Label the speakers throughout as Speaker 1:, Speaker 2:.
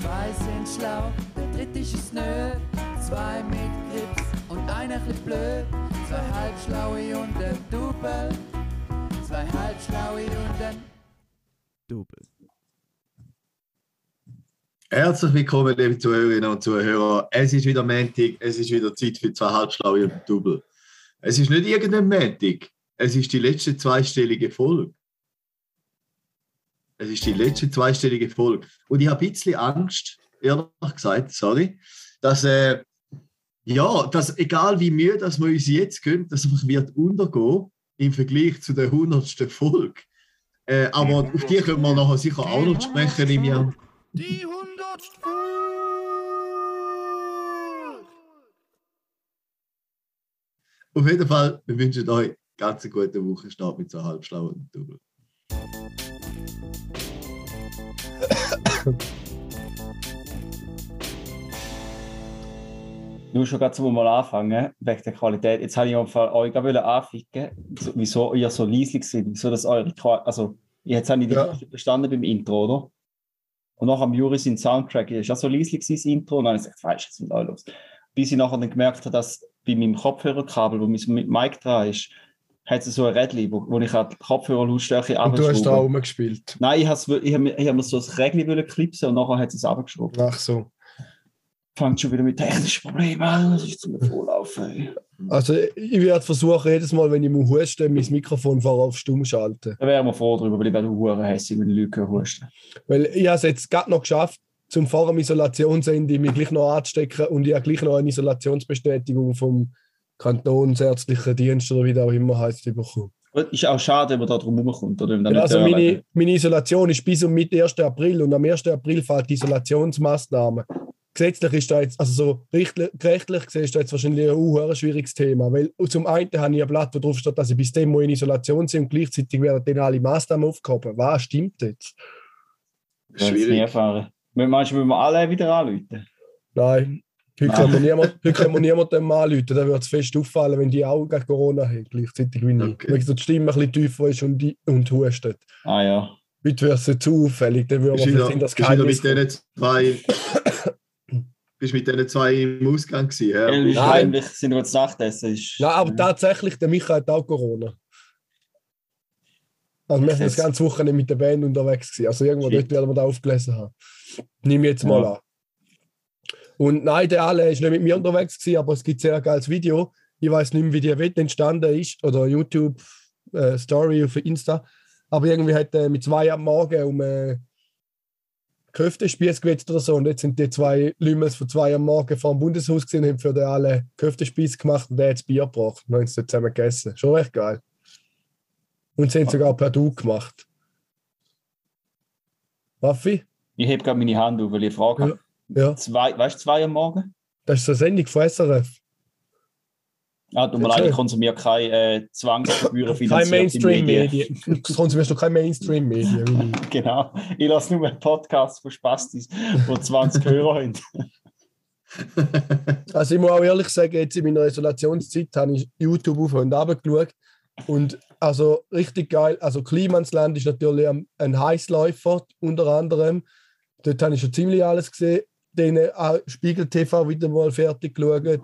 Speaker 1: Zwei sind schlau, der dritte ist nö. Zwei mit Grips und einer bisschen blöd. Zwei halbschlaue und ein Double. Zwei halbschlaue und ein
Speaker 2: Double.
Speaker 3: Herzlich willkommen, liebe Zuhörerinnen und Zuhörer. Es ist wieder Montag, es ist wieder Zeit für zwei Halbschlaue und Double. Es ist nicht irgendein Montag, es ist die letzte zweistellige Folge. Es ist die letzte zweistellige Folge. Und ich habe ein bisschen Angst, ehrlich gesagt, sorry, dass, äh, ja, dass egal wie müde dass wir uns jetzt können, dass wir wird untergehen im Vergleich zu der 100. Folge. Äh, aber auf die können wir nachher sicher auch noch sprechen im Jahr.
Speaker 2: Die 100.
Speaker 3: Auf jeden Fall, wir wünschen euch ganz eine gute Woche Start mit so halbschlauen Double.
Speaker 4: Du schon gerade mal anfangen, wegen der Qualität. Jetzt habe ich einfach euch gerade anficken, so- wieso ihr so leislich seid, wieso das eure Qualität, also jetzt habe ich
Speaker 5: Ja.
Speaker 4: verstanden beim Intro, oder? Und nachher am Juri sein Soundtrack, ist ja so leislich das Intro, und dann habe ich gesagt, weißt du, was ist los? Bis ich nachher dann gemerkt habe, dass bei meinem Kopfhörerkabel, wo mit Mic dran ist, hat es so ein Rädchen, wo, wo ich halt Kopfhörerlautstärke
Speaker 5: Und du hast da rumgespielt.
Speaker 4: Nein, ich habe ich hab, ich hab mir so ein Rädchen klipsen und nachher hat es abgeschraubt.
Speaker 5: Ach so.
Speaker 4: Fängt schon wieder mit technischen Problemen an, das ist zum Vorlaufen. ey.
Speaker 5: Also ich werde versuchen, jedes Mal, wenn ich muss husten, mein Mikrofon vorher auf stumm schalten.
Speaker 4: Da wären wir froh drüber, weil ich werde hure hässig, wenn die Leute husten.
Speaker 5: Weil ich habe es jetzt gerade noch geschafft, zum vor dem Isolationsende mich gleich noch anzustecken und ich habe gleich noch eine Isolationsbestätigung vom Kantonsärztlichen Dienst oder wie der auch immer heißt bekommen.
Speaker 4: Ist auch schade, wenn man da drum rumkommt. Oder
Speaker 5: Ja, also meine, meine Isolation ist bis und mit 1. April und am 1. April fällt die Isolationsmaßnahme. Gesetzlich ist da jetzt, also so rechtlich, rechtlich gesehen ist da jetzt wahrscheinlich ein uh, schwieriges Thema, weil zum einen habe ich ein Blatt, wo drauf steht, dass ich bis dem Mal in Isolation bin und gleichzeitig werden dann alle Maßnahmen aufgehoben. Was stimmt jetzt?
Speaker 3: Schwierig.
Speaker 4: erfahren. Meinst du, müssen wir alle wieder anrufen?
Speaker 5: Nein, heute können wir niemand, heute können wir niemandem anrufen, dann wird es fest auffallen, wenn die auch gegen Corona haben, gleichzeitig wie ich.
Speaker 3: Okay.
Speaker 5: Wenn so die Stimme ein bisschen tiefer ist und, die, und hustet.
Speaker 4: Ah ja.
Speaker 5: Heute wird es zu auffällig, dann wir
Speaker 3: wieder,
Speaker 5: vielleicht in das Geheimnis
Speaker 3: mit diesen zwei. Bist mit diesen zwei im Ausgang gewesen, ja?
Speaker 5: Nein.
Speaker 4: eigentlich, sind wir jetzt Nachtessen. Ist,
Speaker 5: Nein, aber tatsächlich, der Michael hat auch Corona. Also wir sind das ganze Wochenende mit der Band unterwegs gewesen. Also irgendwo
Speaker 4: Shit.
Speaker 5: dort werden wir da aufgelesen haben. Nimm jetzt mal
Speaker 4: Ja.
Speaker 5: an. Und nein, der alle ist nicht mit mir unterwegs gewesen, aber es gibt ein sehr geiles Video. Ich weiß nicht mehr, wie die Wette entstanden ist oder YouTube äh, Story auf Insta. Aber irgendwie hat er mit zwei am Morgen um äh, Köftespieß gewetzt oder so. Und jetzt sind die zwei Lümmels von zwei am Morgen vor dem Bundeshaus gesehen und haben für den alle Köftespieß gemacht und der hat das Bier gebracht. Und haben sie zusammen gegessen. Schon recht geil. Und sie haben sogar per Du gemacht. Waffi?
Speaker 4: Ich heb gerade meine Hand auf, weil ich Frage
Speaker 5: Ja.
Speaker 4: habe.
Speaker 5: Ja,
Speaker 4: Zwei, weißt du, zwei am Morgen?
Speaker 5: das ist eine Sendung von SRF.
Speaker 4: Ah, tut mir leid, ich konsumiere keine äh, Zwangsgebühren
Speaker 5: Kein. Mainstream-Medien. Du konsumierst doch kein Mainstream-Medien.
Speaker 4: Genau. Ich lasse nur einen Podcast von Spastis, wo 20 Hörer haben.
Speaker 5: Also ich muss auch ehrlich sagen, jetzt in meiner Isolationszeit habe ich YouTube auf und runter geschaut. Und also richtig geil. Also Klimansland ist natürlich ein- Heißläufer unter anderem. Dort habe ich schon ziemlich alles gesehen. Auch Spiegel TV wieder mal fertig geschaut.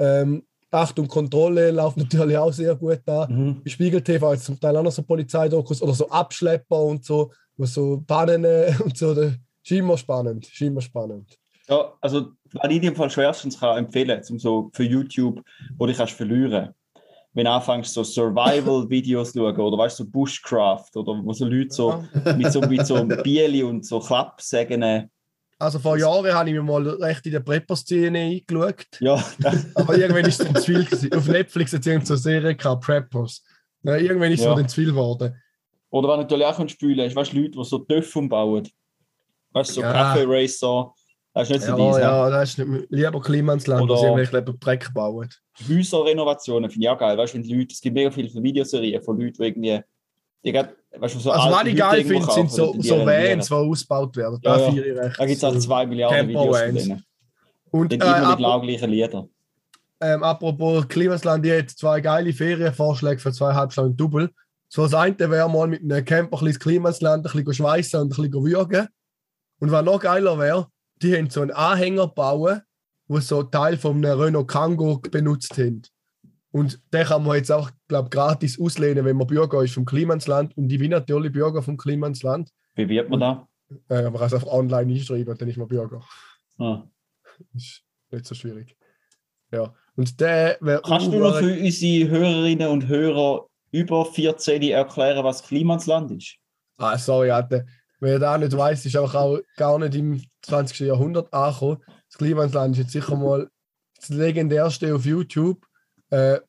Speaker 5: Ähm, Achtung, Kontrolle läuft natürlich auch sehr gut an.
Speaker 4: Mhm.
Speaker 5: Bei Spiegel TV ist zum Teil auch noch so Polizeidokus oder so Abschlepper und so, wo so Bannen äh, und so. Das ist immer spannend. Ist immer spannend.
Speaker 4: Ja, also, was ich dir im Fall schwerstens kann empfehlen kann, so für YouTube, wo du kannst verlieren wenn du anfängst, so Survival-Videos zu schauen, oder weißt du, so Bushcraft, oder wo so Leute so mit so, mit so Bieli und so Klappsägen.
Speaker 5: Also vor Jahren habe ich mir mal recht in der Prepper-Szene eingeschaut.
Speaker 4: Ja,
Speaker 5: Aber irgendwann ist es dann zu viel. Gewesen. Auf Netflix hat es irgendeine so eine Serie gehabt, Preppers. Ja, irgendwann ist es
Speaker 4: Ja.
Speaker 5: mir dann zu viel geworden.
Speaker 4: Oder was natürlich auch spülen ist, weißt du, Leute, die so Töpfe umbauen. Weißt du, so
Speaker 5: Ja.
Speaker 4: Kaffee Racer. Das ist nicht so
Speaker 5: Ja,
Speaker 4: dies.
Speaker 5: ja, das ist nicht lieber Klimansland,
Speaker 4: Oder-
Speaker 5: als irgendwelche lieber Dreck bauen.
Speaker 4: Häuserrenovationen finde ich auch geil. Weißt du, wenn Leute, es gibt mega viele Videoserien von Leuten, die irgendwie. Die weißt du, so
Speaker 5: Also, was
Speaker 4: alte
Speaker 5: ich
Speaker 4: Leute
Speaker 5: geil
Speaker 4: irgendwo
Speaker 5: finde, sind so, so. Vans, die ausgebaut werden.
Speaker 4: Ja,
Speaker 5: Da
Speaker 4: ja. Da gibt es auch
Speaker 5: So.
Speaker 4: zwei Milliarden
Speaker 5: Camper
Speaker 4: Videos von
Speaker 5: Vans.
Speaker 4: denen.
Speaker 5: Und
Speaker 4: Die
Speaker 5: äh,
Speaker 4: immer die gleichen Lieder.
Speaker 5: ähm, apropos Klimasland, ich hätte zwei geile Ferienvorschläge für zweieinhalb Stunden Double. So das eine wäre mal mit einem Camper ein bisschen ins Klimasland, ein bisschen schweißen und ein bisschen würgen. Und was noch geiler wäre, die haben so einen Anhänger gebaut, wo so Teil von einem Renault Kangoo benutzt haben. Und den kann man jetzt auch, glaube gratis auslehnen, wenn man Bürger ist vom Klimansland. Und ich bin natürlich Bürger vom Klimansland.
Speaker 4: Wie wird man da?
Speaker 5: Äh, man kann es einfach online einschreiben, dann ist man Bürger.
Speaker 4: Ah.
Speaker 5: Ist nicht so schwierig. Ja. Und der.
Speaker 4: Kannst du noch für unsere Hörerinnen und Hörer über 14 erklären, was Klimansland ist?
Speaker 5: Ah, sorry, Alter. Wer da nicht weiß, ist einfach auch gar nicht im 20. Jahrhundert angekommen. Das Klimansland ist jetzt sicher mal das legendärste auf YouTube. Äh,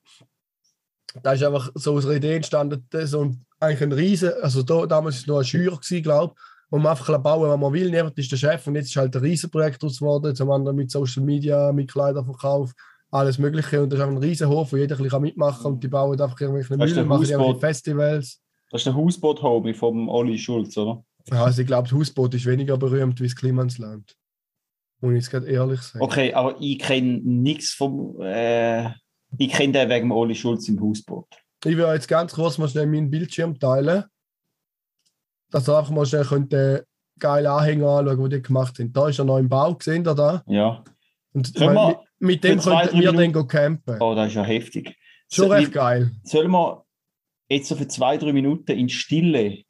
Speaker 5: da ist einfach so aus einer Idee entstanden, das so ein, eigentlich ein Riesen, also da, damals war es noch ein Scheuer, glaube ich, wo man einfach bauen kann, was man will. Niemand ist der Chef und jetzt ist halt ein Riesenprojekt daraus geworden, zum anderen mit Social Media, mit Kleiderverkauf, alles Mögliche. Und das ist einfach ein Riesenhof, wo jeder ein bisschen mitmachen kann und die bauen einfach irgendwelche Müll, machen irgendwelche Festivals.
Speaker 4: Das ist der Hausboot-Hobby vom Olli Schulz, oder?
Speaker 5: Ja, Also ich glaube, das Hausboot ist weniger berühmt wie das Klimansland. Muss ich jetzt gerade ehrlich sagen.
Speaker 4: Okay, aber ich kenne nichts vom. Äh, ich kenne den wegen Olli Schulz im Hausboot.
Speaker 5: Ich will jetzt ganz kurz mal schnell meinen Bildschirm teilen, dass ihr einfach mal schnell könnt, den geilen Anhänger anschauen, den die gemacht haben. Da ist er noch im Bau, gesehen ihr da?
Speaker 4: Ja.
Speaker 5: Und
Speaker 4: Können wir
Speaker 5: mit, mit dem könnten wir dann
Speaker 4: Minuten-
Speaker 5: campen.
Speaker 4: Oh, das ist ja heftig.
Speaker 5: Schon
Speaker 4: So,
Speaker 5: recht
Speaker 4: wie-
Speaker 5: geil.
Speaker 4: Sollen wir jetzt so für zwei, drei Minuten in Stille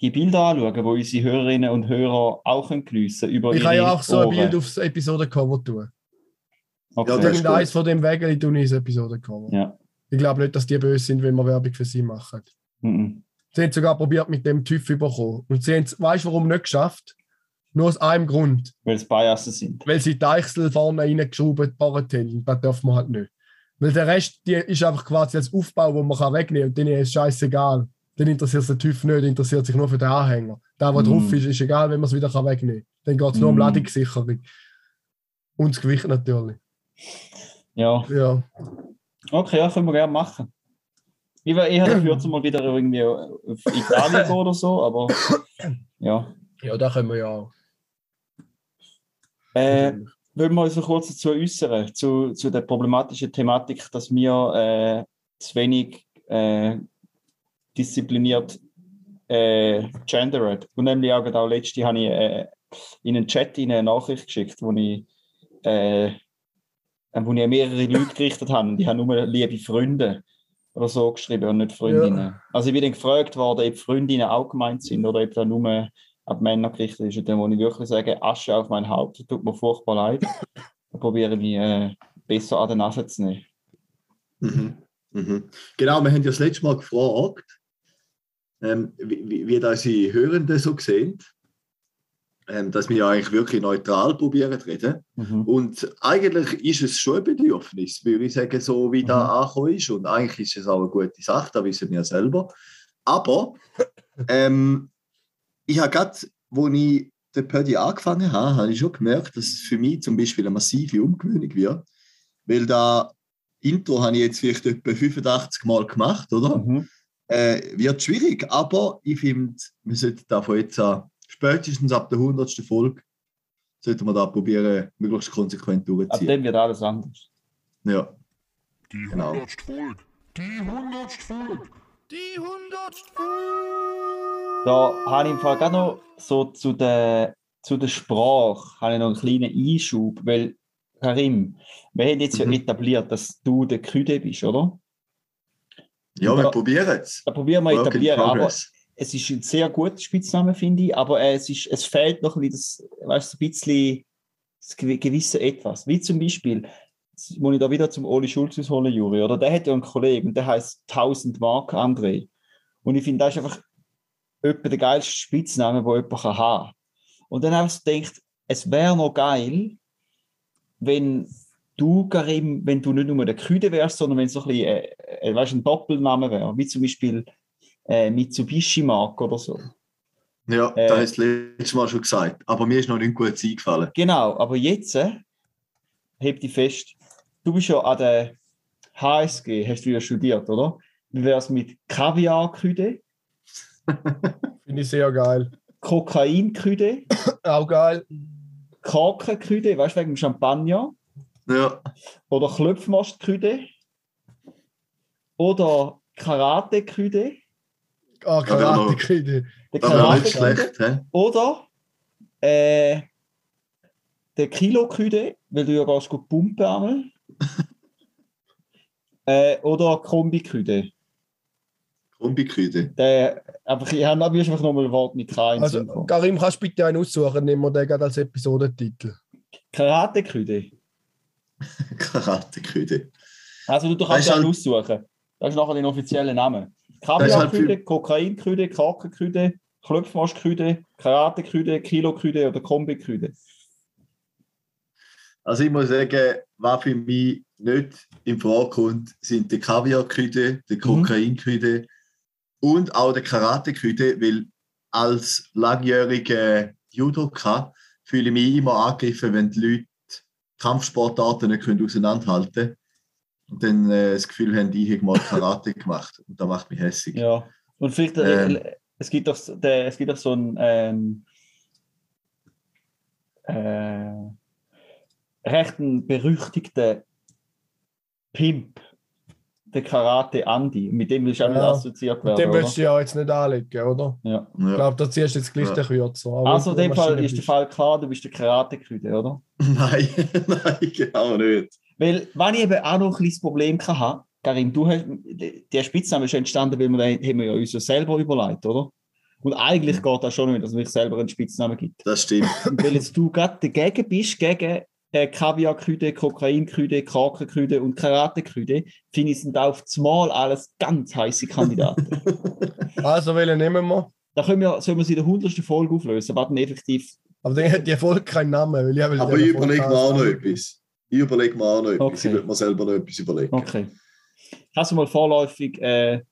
Speaker 4: die Bilder anschauen, wo unsere Hörerinnen und Hörer auch können geniessen über
Speaker 5: Ich kann ja auch so ein? Bild aufs Episodencover tun.
Speaker 4: Okay.
Speaker 3: Ja, das gut.
Speaker 5: von dem tue ich ins Episodencover.
Speaker 4: Ja.
Speaker 5: Ich glaube nicht, dass die böse sind, wenn wir Werbung für sie machen.
Speaker 4: Mhm.
Speaker 5: Sie haben sogar probiert, mit dem TÜV überkommen. Und sie haben es, weißt du, warum nicht geschafft? Nur aus einem Grund.
Speaker 4: Weil es Biasen sind.
Speaker 5: Weil sie die Eichsel vorne reingeschraubt haben. Und das darf man halt nicht. Weil der Rest die ist einfach quasi als Aufbau, wo man kann wegnehmen kann. Und denen ist es scheißegal. Den interessiert es der TÜV nicht, interessiert sich nur für den Anhänger. Der, der
Speaker 4: Mm.
Speaker 5: drauf ist, ist egal, wenn man es wieder kann wegnehmen kann. Dann geht es nur um
Speaker 4: Mm.
Speaker 5: Ladungssicherung. Und das Gewicht natürlich.
Speaker 4: Ja.
Speaker 5: Ja.
Speaker 4: Okay, ja, können wir gerne machen. Ich wäre eher dafür, mal wieder irgendwie auf Italien oder so, aber ja.
Speaker 5: Ja, da können wir ja auch.
Speaker 4: Äh, wollen wir uns noch kurz dazu äußern, zu, zu der problematischen Thematik, dass wir äh, zu wenig äh, diszipliniert äh, gendern. Und nämlich auch, auch letzte habe ich äh, in einen Chat in eine Nachricht geschickt, wo ich, äh, wo ich mehrere Leute gerichtet habe und die haben nur liebe Freunde oder so geschrieben und nicht Freundinnen. Also ich bin dann gefragt worden, ob Freundinnen auch gemeint sind oder ob da nur die Männer gerichtet ist. Und dann muss ich wirklich sagen, Asche auf mein Haupt, das tut mir furchtbar leid. Da probiere ich mich äh, besser an den Nase zu nehmen.
Speaker 3: Mhm. Mhm. Genau, wir haben ja das letzte Mal gefragt, ähm, wie, wie, wie das unsere Hörenden so sehen. Ähm, dass wir ja eigentlich wirklich neutral probieren zu reden.
Speaker 4: Mhm.
Speaker 3: Und eigentlich ist es schon ein Bedürfnis, würde ich sagen, so wie da
Speaker 4: Mhm.
Speaker 3: angekommen ist. Und eigentlich ist es auch eine gute Sache, da wissen wir selber. Aber ähm, ich habe gerade, als ich den Pödi angefangen habe, habe ich schon gemerkt, dass es für mich zum Beispiel eine massive Umgewöhnung wird. Weil da Intro habe ich jetzt vielleicht etwa 85 Mal gemacht, oder?
Speaker 4: Mhm.
Speaker 3: Äh, wird schwierig, aber ich finde, wir sollten da von jetzt an, spätestens ab der 100. Folge, sollten wir da probieren, möglichst konsequent
Speaker 4: Ab
Speaker 3: durchzuziehen.
Speaker 4: dem wird alles anders.
Speaker 3: Ja,
Speaker 2: Die
Speaker 3: Genau.
Speaker 2: hundertste Folge. Die hundertste Folge. Die hundertste Folge.
Speaker 4: Da habe ich im Fall gerade noch so zu der, zu der Sprache habe ich noch einen kleinen Einschub, weil Karim, wir haben jetzt ja
Speaker 3: Mhm.
Speaker 4: etabliert, dass du der Küde bist, oder?
Speaker 3: ja
Speaker 4: Ja.
Speaker 3: wir probieren es.
Speaker 4: Da probieren wir etablieren, aber. Es ist ein sehr guter Spitzname, finde ich, aber äh, es, ist, es fehlt noch ein bisschen, das, weißt, ein bisschen das gewi- gewisse Etwas. Wie zum Beispiel, muss ich da wieder zum Oli Schulz ausholen, Juri, oder? Der hat ja einen Kollegen, der heißt 1000 Mark André. Und ich finde, das ist einfach etwa der geilste Spitzname, den jemand haben kann. Und dann habe ich gedacht, es wäre noch geil, wenn du, Karim, wenn du nicht nur der Küde wärst, sondern wenn es so ein bisschen, äh, äh, weißt, ein Doppelname wäre, wie zum Beispiel äh, Mitsubishi Mark oder so.
Speaker 3: Ja,
Speaker 4: äh,
Speaker 3: das hast du letztes Mal schon gesagt. Aber mir ist noch nicht gut eingefallen.
Speaker 4: Genau, aber jetzt, äh, heb dich fest, du bist ja an der HSG, hast du ja studiert, oder? Wie wäre es mit Kaviarküde,
Speaker 5: Finde ich sehr geil.
Speaker 4: Kokainküde,
Speaker 5: Auch geil.
Speaker 4: Korkenküde, weißt du, wegen dem Champagner,
Speaker 3: Ja,
Speaker 4: oder Klöpfmastküde, oder Karateküde,
Speaker 5: Ah,
Speaker 3: Ja, wäre noch-
Speaker 5: Karate-Kide.
Speaker 4: der
Speaker 3: nicht
Speaker 4: Karateküde,
Speaker 3: schlecht. He?
Speaker 4: oder äh, der Kilo-Küde, weil du ja gehst gut pumpen einmal. äh, oder Kombi-Küde.
Speaker 3: Kombiküde.
Speaker 4: Der, einfach, ich habe einfach nochmal ein Wort mit K ins
Speaker 5: Also. Karim, kannst du bitte einen aussuchen? Nehmen wir den gerade als Episodentitel.
Speaker 4: Karate-Küde.
Speaker 3: Karateküde.
Speaker 4: Also du kannst
Speaker 3: halt-
Speaker 4: aussuchen. Das ist nachher den offiziellen Namen.
Speaker 3: Ist halt
Speaker 4: Kaviar-Küde, Kokain-Küde, Kakenküde, Klöpfmarsch-Küde, Karate-Küde, Kilo-Küde oder Kombi-Küde.
Speaker 3: Also ich muss sagen, was für mich nicht in Frage kommt, sind die Kaviarküde, die Kokainküde und auch der Karateküde, weil als langjähriger Judoka fühle ich mich immer angegriffen, wenn die Leute Kampfsportarten nicht auseinanderhalten können dann äh, das Gefühl haben, ich habe mal Karate gemacht und das macht mich hässlich.
Speaker 4: Ja. Und vielleicht,
Speaker 3: Ähm.
Speaker 4: äh, es, gibt doch, der, es gibt doch so einen ähm, äh, recht berüchtigten Pimp, der Karate Andy. Mit dem willst du auch nicht
Speaker 5: Ja.
Speaker 4: assoziiert
Speaker 5: Mit
Speaker 4: werden.
Speaker 5: dem
Speaker 4: oder?
Speaker 5: willst du ja jetzt nicht anlegen, oder?
Speaker 4: Ja.
Speaker 5: Ich glaube, da ziehst du jetzt gleich
Speaker 3: Ja.
Speaker 5: den Kürzer.
Speaker 4: Also in
Speaker 5: wenn
Speaker 4: dem Fall ist der. Fall klar, du bist der Karate-Küde, oder?
Speaker 3: Nein, nein, genau nicht.
Speaker 4: Weil, wenn ich eben auch noch ein kleines Problem hatte, Karim, du hast, der Spitzname ist entstanden, weil wir den haben wir ja uns ja selber überlegt, oder? Und eigentlich geht das schon nicht, dass man sich selber einen Spitznamen gibt.
Speaker 3: Das stimmt.
Speaker 4: Und weil jetzt du gerade dagegen bist, gegen äh, Kaviar-Küde, Kokain-Küde, Kraken-Küde und Karate-Küde, finde ich, sind auf das Mal alles ganz heiße Kandidaten.
Speaker 5: Also, welchen nehmen wir?
Speaker 4: da können wir, sollen wir sie in der 100. Folge auflösen, was dann effektiv.
Speaker 5: Aber dann hat die Erfolg keinen Namen. Weil ich will
Speaker 3: Aber ich überlege mir auch noch
Speaker 5: haben.
Speaker 3: etwas. Ich überlege mir auch noch etwas.
Speaker 4: Okay.
Speaker 3: Ich würde mir selber noch etwas überlegen.
Speaker 4: Okay. Kannst du mal vorläufig, äh,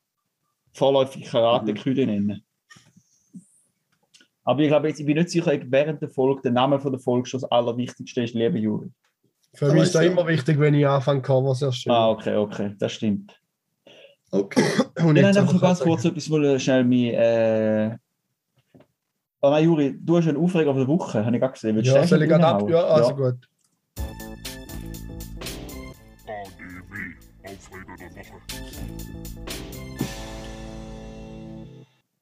Speaker 4: vorläufig Karate-Küde nennen? Aber ich glaube, jetzt, ich bin nicht sicher, ob während der Folge der Name von der Folge schon das Allerwichtigste ist, liebe Juri.
Speaker 5: Für mich ist das
Speaker 3: ja.
Speaker 5: immer wichtig, wenn ich anfange, Covers erstellen.
Speaker 4: Ah, okay, okay, das stimmt.
Speaker 3: Okay.
Speaker 5: Und
Speaker 4: Ich einfach noch ganz kurz etwas wollen, schnell mich. Äh... Oh nein, Juri, du hast einen Aufreger auf der Woche, habe ich gerade gesehen. Willst
Speaker 5: Ja, soll ich gerade ab? Ja, also gut.
Speaker 2: Aufreger der Woche.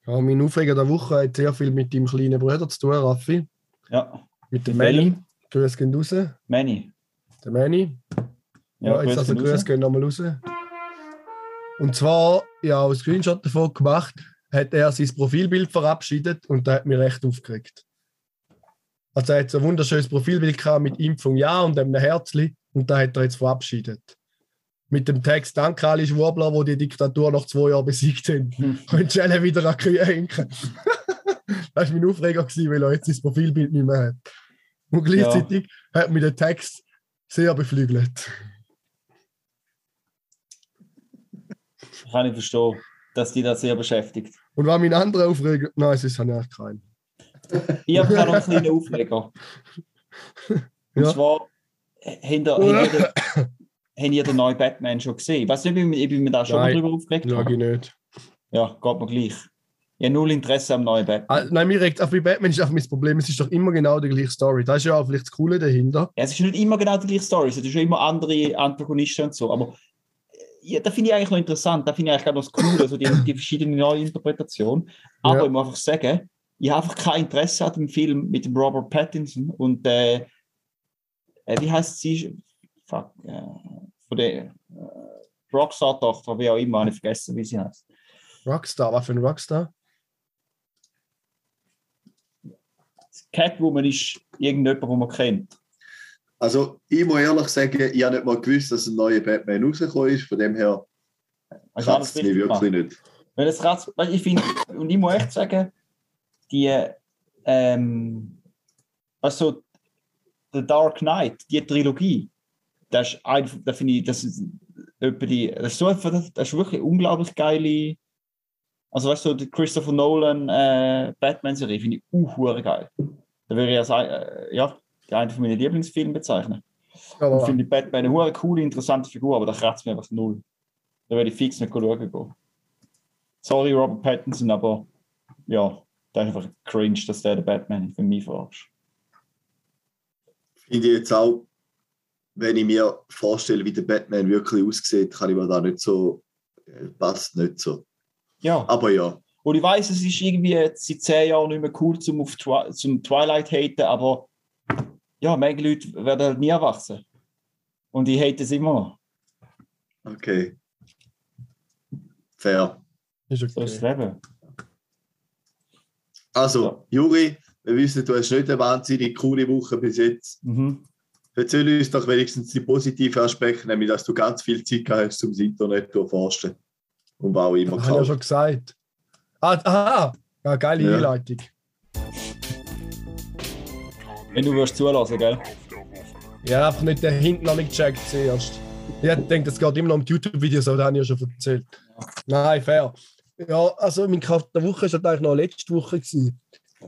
Speaker 5: Ja, mein Aufreger der Woche hat sehr viel mit deinem kleinen Bruder zu tun, Raffi.
Speaker 4: Ja,
Speaker 5: Mit dem? Manny. Grüß gehen raus. Der
Speaker 4: Manny.
Speaker 5: Manny. Ja, jetzt also. Grüß gehen nochmal raus. Und zwar, ja, auch ein Screenshot davon gemacht, hat er sein Profilbild verabschiedet und da hat mich recht aufgeregt. Also er hat so ein wunderschönes Profilbild gehabt mit Impfung ja und einem Herzli und da hat er jetzt verabschiedet. Mit dem Text Danke alle Schwurbler, die die Diktatur nach zwei Jahren besiegt haben.
Speaker 4: Hm.
Speaker 5: Und schnell wieder an Kühe hinken. das war mein Aufreger, gewesen, weil er jetzt sein Profilbild nicht mehr hat. Und gleichzeitig hat mich der Text sehr beflügelt.
Speaker 4: Kann ich verstehen, dass die das sehr beschäftigt.
Speaker 5: Und war mein anderer Aufreger? Nein, es ist ja nicht kein.
Speaker 4: Ich habe noch einen kleinen Aufreger. Und
Speaker 5: Ja.
Speaker 4: zwar, habt ihr, habt ihr, den neuen Batman schon gesehen? Ich weiß nicht, ob ich, ob ich mir da schon mal drüber aufgeregt habe.
Speaker 5: ich nicht.
Speaker 4: Ja, geht mir gleich. Ich habe null Interesse am neuen Batman.
Speaker 5: Ah, nein, mir regt auch bei Batman ist einfach mein Problem. Es ist doch immer genau die gleiche Story. Das ist ja auch vielleicht das Coole dahinter.
Speaker 4: Ja, es ist nicht immer genau die gleiche Story, es sind schon immer andere Antagonisten und so, aber äh, ja, da finde ich eigentlich noch interessant, da finde ich eigentlich gerade noch das Coole, also die, die verschiedenen neuen Interpretationen. Aber
Speaker 5: Ja.
Speaker 4: ich muss einfach sagen, ich habe einfach kein Interesse an dem Film mit dem Robert Pattinson und äh, äh, wie heißt sie? Fuck, äh, von der äh, Rockstar-Tochter, wie auch immer, habe ich vergessen, wie sie heißt.
Speaker 5: Rockstar, was für ein Rockstar?
Speaker 4: Catwoman ist irgendjemand, den man kennt.
Speaker 3: Also, ich muss ehrlich sagen, ich habe nicht mal gewusst, dass ein neuer Batman rausgekommen ist. Von dem her kratzt es mich wirklich
Speaker 4: gemacht?
Speaker 3: nicht.
Speaker 4: Weil es kratzt, ich finde, und ich muss echt sagen, die, ähm, also, The Dark Knight, die Trilogie, das ist einfach, da finde ich, das ist, die, das ist so einfach, das ist wirklich unglaublich geile, also weißt du, die Christopher Nolan äh, Batman-Serie finde ich uh, geil. Da wäre ich als, ein- äh, ja, die eine von meinen Lieblingsfilmen bezeichnen. Ich
Speaker 5: Aber
Speaker 4: finde Batman eine hure coole, interessante Figur, aber da kratzt mir einfach null. Da werde ich fix nicht schauen gehen. Sorry, Robert Pattinson, aber ja, das ist einfach cringe, dass der der Batman für mich verarscht.
Speaker 3: Finde ich jetzt auch, wenn ich mir vorstelle, wie der Batman wirklich aussieht, kann ich mir da nicht so, äh, passt nicht so.
Speaker 4: Ja,
Speaker 3: Aber ja,
Speaker 4: und ich weiß, es ist irgendwie seit zehn Jahren nicht mehr cool zum, auf Twi zum Twilight haten, aber ja, manche Leute werden halt nie erwachsen. Und ich hate es immer noch.
Speaker 3: Okay. Fair.
Speaker 5: Ist
Speaker 4: So ist das
Speaker 5: okay.
Speaker 4: Leben.
Speaker 3: Also, Juri, wir wissen, du hast nicht eine wahnsinnig coole Woche bis jetzt.
Speaker 4: Mhm.
Speaker 3: Erzähl uns doch wenigstens die positiven Aspekte, nämlich dass du ganz viel Zeit gehabt hast, um das Internet zu erforschen. Und auch immer
Speaker 5: Habe ich ja
Speaker 3: gekauft.
Speaker 5: schon gesagt. Ah, aha! Ja, geile
Speaker 3: Ja.
Speaker 5: Einleitung.
Speaker 4: Wenn du wirst zulassen, gell?
Speaker 5: Ja, einfach nicht den hinten noch nicht gecheckt zuerst. Ich denke, das geht immer noch um die YouTube-Videos, aber das habe ich ja schon erzählt. Nein, fair. Ja, also mein Kauf der Woche war eigentlich noch letzte Woche. Gewesen.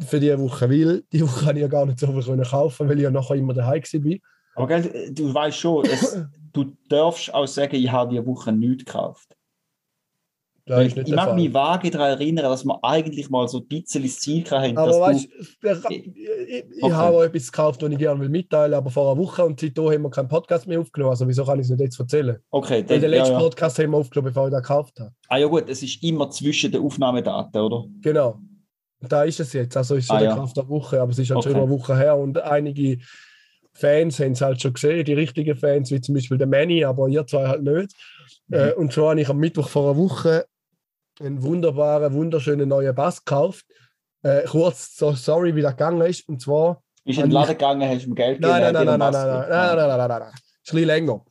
Speaker 5: Für diese Woche, weil die Woche habe ich ja gar nicht so viel können kaufen, weil ich ja nachher immer daheim war.
Speaker 4: Aber gell, du weißt schon, es, du darfst auch sagen, ich habe diese Woche nichts gekauft. Ich mag
Speaker 5: Fall.
Speaker 4: mich vage daran erinnern, dass wir eigentlich mal so ein bisschen das Ziel hatten,
Speaker 5: Aber weißt
Speaker 4: du...
Speaker 5: ich, ich, ich
Speaker 4: Okay.
Speaker 5: habe auch etwas gekauft, das ich gerne will mitteilen will, aber vor einer Woche und seitdem haben wir keinen Podcast mehr aufgenommen. Also wieso kann ich es nicht jetzt erzählen?
Speaker 4: Okay, dann,
Speaker 5: den
Speaker 4: ja,
Speaker 5: letzten
Speaker 4: ja.
Speaker 5: Podcast haben wir aufgenommen, bevor ich den gekauft habe.
Speaker 4: Ah ja gut, es ist immer zwischen den Aufnahmedaten, oder?
Speaker 5: Genau. Da ist es jetzt. Also ist so
Speaker 4: Ah,
Speaker 5: der
Speaker 4: ja.
Speaker 5: Kraft der Woche, aber es ist halt schon
Speaker 4: Okay.
Speaker 5: eine Woche her und einige Fans haben es halt schon gesehen, die richtigen Fans, wie zum Beispiel der Manny, aber ihr zwei halt nicht.
Speaker 4: Mhm.
Speaker 5: Äh, und so habe ich am Mittwoch vor einer Woche einen wunderbaren, wunderschönen neuen Bass gekauft. Äh, kurz so sorry, wie das gegangen ist. Und zwar
Speaker 4: Bist du in den Laden gegangen, hast ihm Geld
Speaker 5: Nein, nein, nein, nein, nein, nein, nein,
Speaker 4: gegeben.
Speaker 5: nein, nein, nein, nein, nein. Ist ein bisschen länger.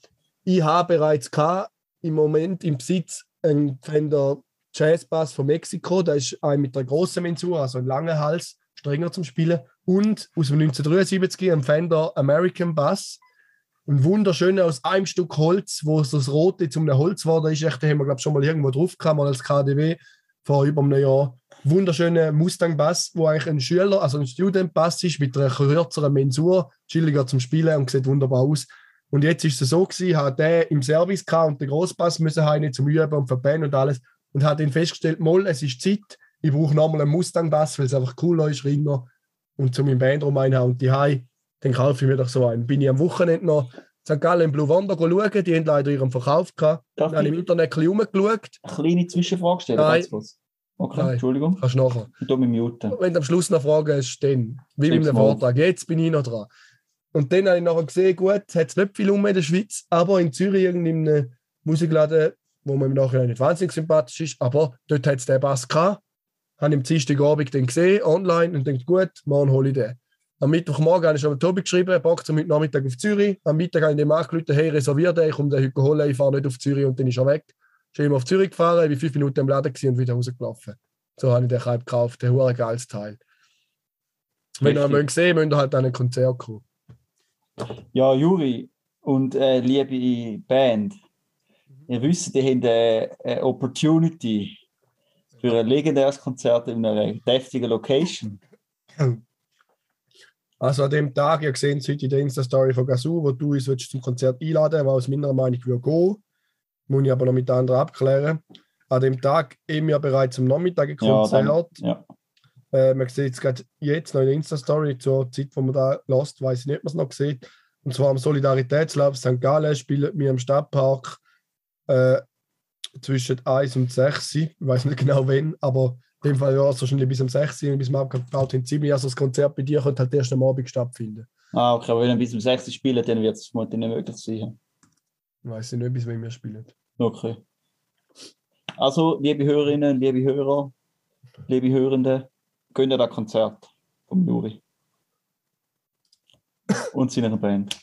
Speaker 5: Ich habe bereits gehabt, im Moment im Besitz einen Fender Jazz Bass von Mexiko. Der ist ein mit der großen Mensur, also ein langer Hals, strenger zum Spielen. Und aus dem 1973 ein Fender American Bass. Ein wunderschöner aus einem Stück Holz, wo so das Rote zum Holz geworden ist. Echt, den haben wir, glaube ich, schon mal irgendwo drauf gehabt, als KDW vor über einem Jahr. Wunderschöner Mustang-Bass, wo eigentlich ein Schüler, also ein Student-Bass ist, mit einer kürzeren Mensur, chilliger zum Spielen und sieht wunderbar aus. Und jetzt ist es so gewesen, hatte den im Service gehabt und den Grossbass müssen heim zum Üben und verbannen und alles und hat dann festgestellt, mal, es ist Zeit, ich brauche nochmal einen Mustang-Bass, weil es einfach cooler ist, ringer und zu meinem Bandraum einhauen und die Hai, dann kaufe ich mir doch so einen. Bin ich am Wochenende noch St. Gallen im Blue Wander schauen, die haben leider ihren Verkauf gehabt.
Speaker 4: Darf
Speaker 5: Dann habe ich im Internet ein bisschen rumgeschaut,
Speaker 4: eine kleine Zwischenfrage stellen?
Speaker 5: Nein.
Speaker 4: Okay,
Speaker 5: Nein.
Speaker 4: Entschuldigung.
Speaker 5: kannst du nachher.
Speaker 4: Ich tue mich muten.
Speaker 5: Wenn du am Schluss noch Fragen hast, dann, wie mit
Speaker 4: auf.
Speaker 5: Vortrag. Jetzt bin ich noch dran. Und dann habe ich nachher gesehen, gut, es hat nicht viel um in der Schweiz, aber in Zürich in einem Musikladen, wo mir im Nachhinein nicht wahnsinnig sympathisch ist, aber dort hat es den Bass gehabt. Habe ich am Dienstagabend dann gesehen, online, und denkt gut, morgen hole ich den. Am Mittwochmorgen habe ich schon mit Tobi geschrieben, Bock zum heute Nachmittag auf Zürich. Am Mittag habe ich dem angerufen, hey, reservier den, ich komme den heute holen, ich fahre nicht auf Zürich und dann ist er weg. Ich bin immer auf Zürich gefahren, ich bin fünf Minuten im Laden und wieder rausgelaufen. So habe ich den Kalb gekauft, der hure geiles Teil. Wenn ihr ihn sehen müsst ihr halt an ein Konzert kommen.
Speaker 4: Ja, Juri und äh, liebe Band, ihr wisst, die haben eine, eine Opportunity für ein legendäres Konzert in einer deftigen Location.
Speaker 5: Also an dem Tag, ihr gesehen es heute in der Insta-Story von Gazoo, wo du uns zum Konzert einladen was aus meiner Meinung würde gehen. Muss ich aber noch mit den anderen abklären. An dem Tag haben wir bereits am Nachmittag ein
Speaker 4: Ja,
Speaker 5: Konzert.
Speaker 4: dann, ja.
Speaker 5: Äh, man sieht es gerade jetzt noch in der Insta-Story, zur Zeit, wo man da lost, weiß ich nicht, ob man es noch sieht. Und zwar am Solidaritätslauf St. Gallen spielen wir im Stadtpark äh, zwischen 1 und 6. Ich weiß nicht genau wann, aber in dem Fall ja, so wahrscheinlich bis um 6 Uhr, bis wir abgebaut haben, 7 Also das Konzert bei dir könnte halt erst am Abend stattfinden.
Speaker 4: Ah, okay, aber wenn ihr bis zum 6. spielt, dann wird es vermutlich nicht möglich sein.
Speaker 5: Ich weiß nicht, bis wenn wir spielen.
Speaker 4: Okay. Also, liebe Hörerinnen, liebe Hörer, liebe Hörende, gönnt ihr das Konzert vom Juri. Und seiner Band.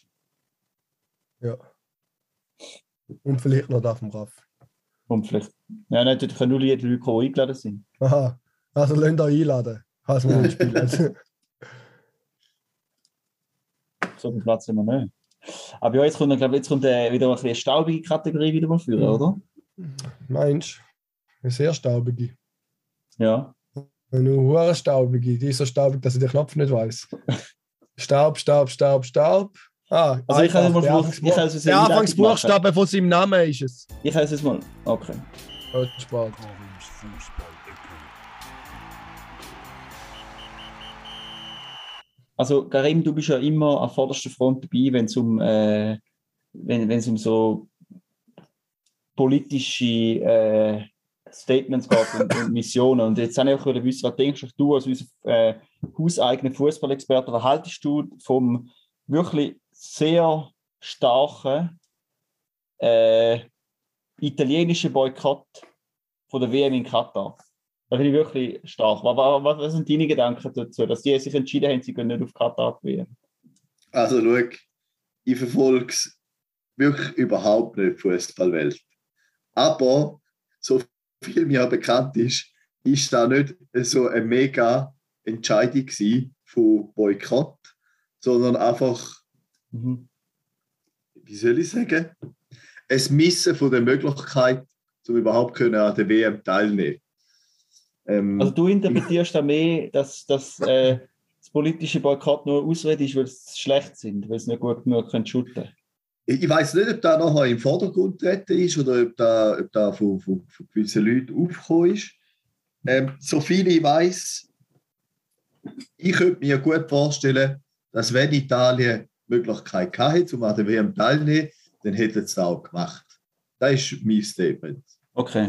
Speaker 5: Ja. Und vielleicht noch da vom Raff.
Speaker 4: Und vielleicht. Ja, nein, dort können nur die Leute, die eingeladen sind.
Speaker 5: Aha. Also lasst euch einladen, falls wir spielen.
Speaker 4: So viel Platz haben wir nicht. Aber ja, jetzt kommt, glaube jetzt kommt äh, wieder eine staubige Kategorie wieder mal führen, oder?
Speaker 5: Meinst du? Eine sehr staubige.
Speaker 4: Ja.
Speaker 5: Eine hure staubige. Die ist so staubig, dass ich den Knopf nicht weiß. Staub, Staub, Staub, Staub. Ah,
Speaker 4: Also ich
Speaker 5: einfach,
Speaker 4: mal
Speaker 5: der Anfangs-
Speaker 4: ich
Speaker 5: der Anfangsbuchstabe von seinem Namen ist es.
Speaker 4: Ich heiße es mal. Okay.
Speaker 5: Gut, Spaß.
Speaker 4: Also Karim, du bist ja immer an vorderster Front dabei, wenn es um, äh, wenn, wenn es um so politische äh, Statements geht und, und Missionen. Und jetzt habe ich auch wissen, was denkst du als unser äh, hauseigener Fußballexperte, was haltest du vom wirklich sehr starken äh, italienischen Boykott von der WM in Katar. Da finde ich wirklich stark. Was, was, sind deine Gedanken dazu, dass die sich entschieden haben, sie gehen nicht auf Katar WM?
Speaker 3: Also, schau, ich verfolge es wirklich überhaupt nicht, die Fußballwelt. Aber, so viel mir bekannt ist, ist da nicht so eine mega Entscheidung von Boykott, sondern einfach, mhm. wie soll ich sagen, ein Missen von der Möglichkeit, um überhaupt können an der WM teilnehmen.
Speaker 4: Ähm, also du interpretierst da mehr, dass, dass äh, das politische Boykott nur Ausrede ist, weil sie schlecht sind, weil sie nicht gut genug können shooten
Speaker 3: ich weiß nicht, ob da nachher im Vordergrund treten ist oder ob da, ob da von, von, von gewissen Leuten aufgekommen ist. Ähm, so viel ich weiß, ich könnte mir gut vorstellen, dass wenn Italien Möglichkeit hatte, um an der WM teilzunehmen, dann hätten sie es auch gemacht. Das ist mein Statement.
Speaker 4: Okay.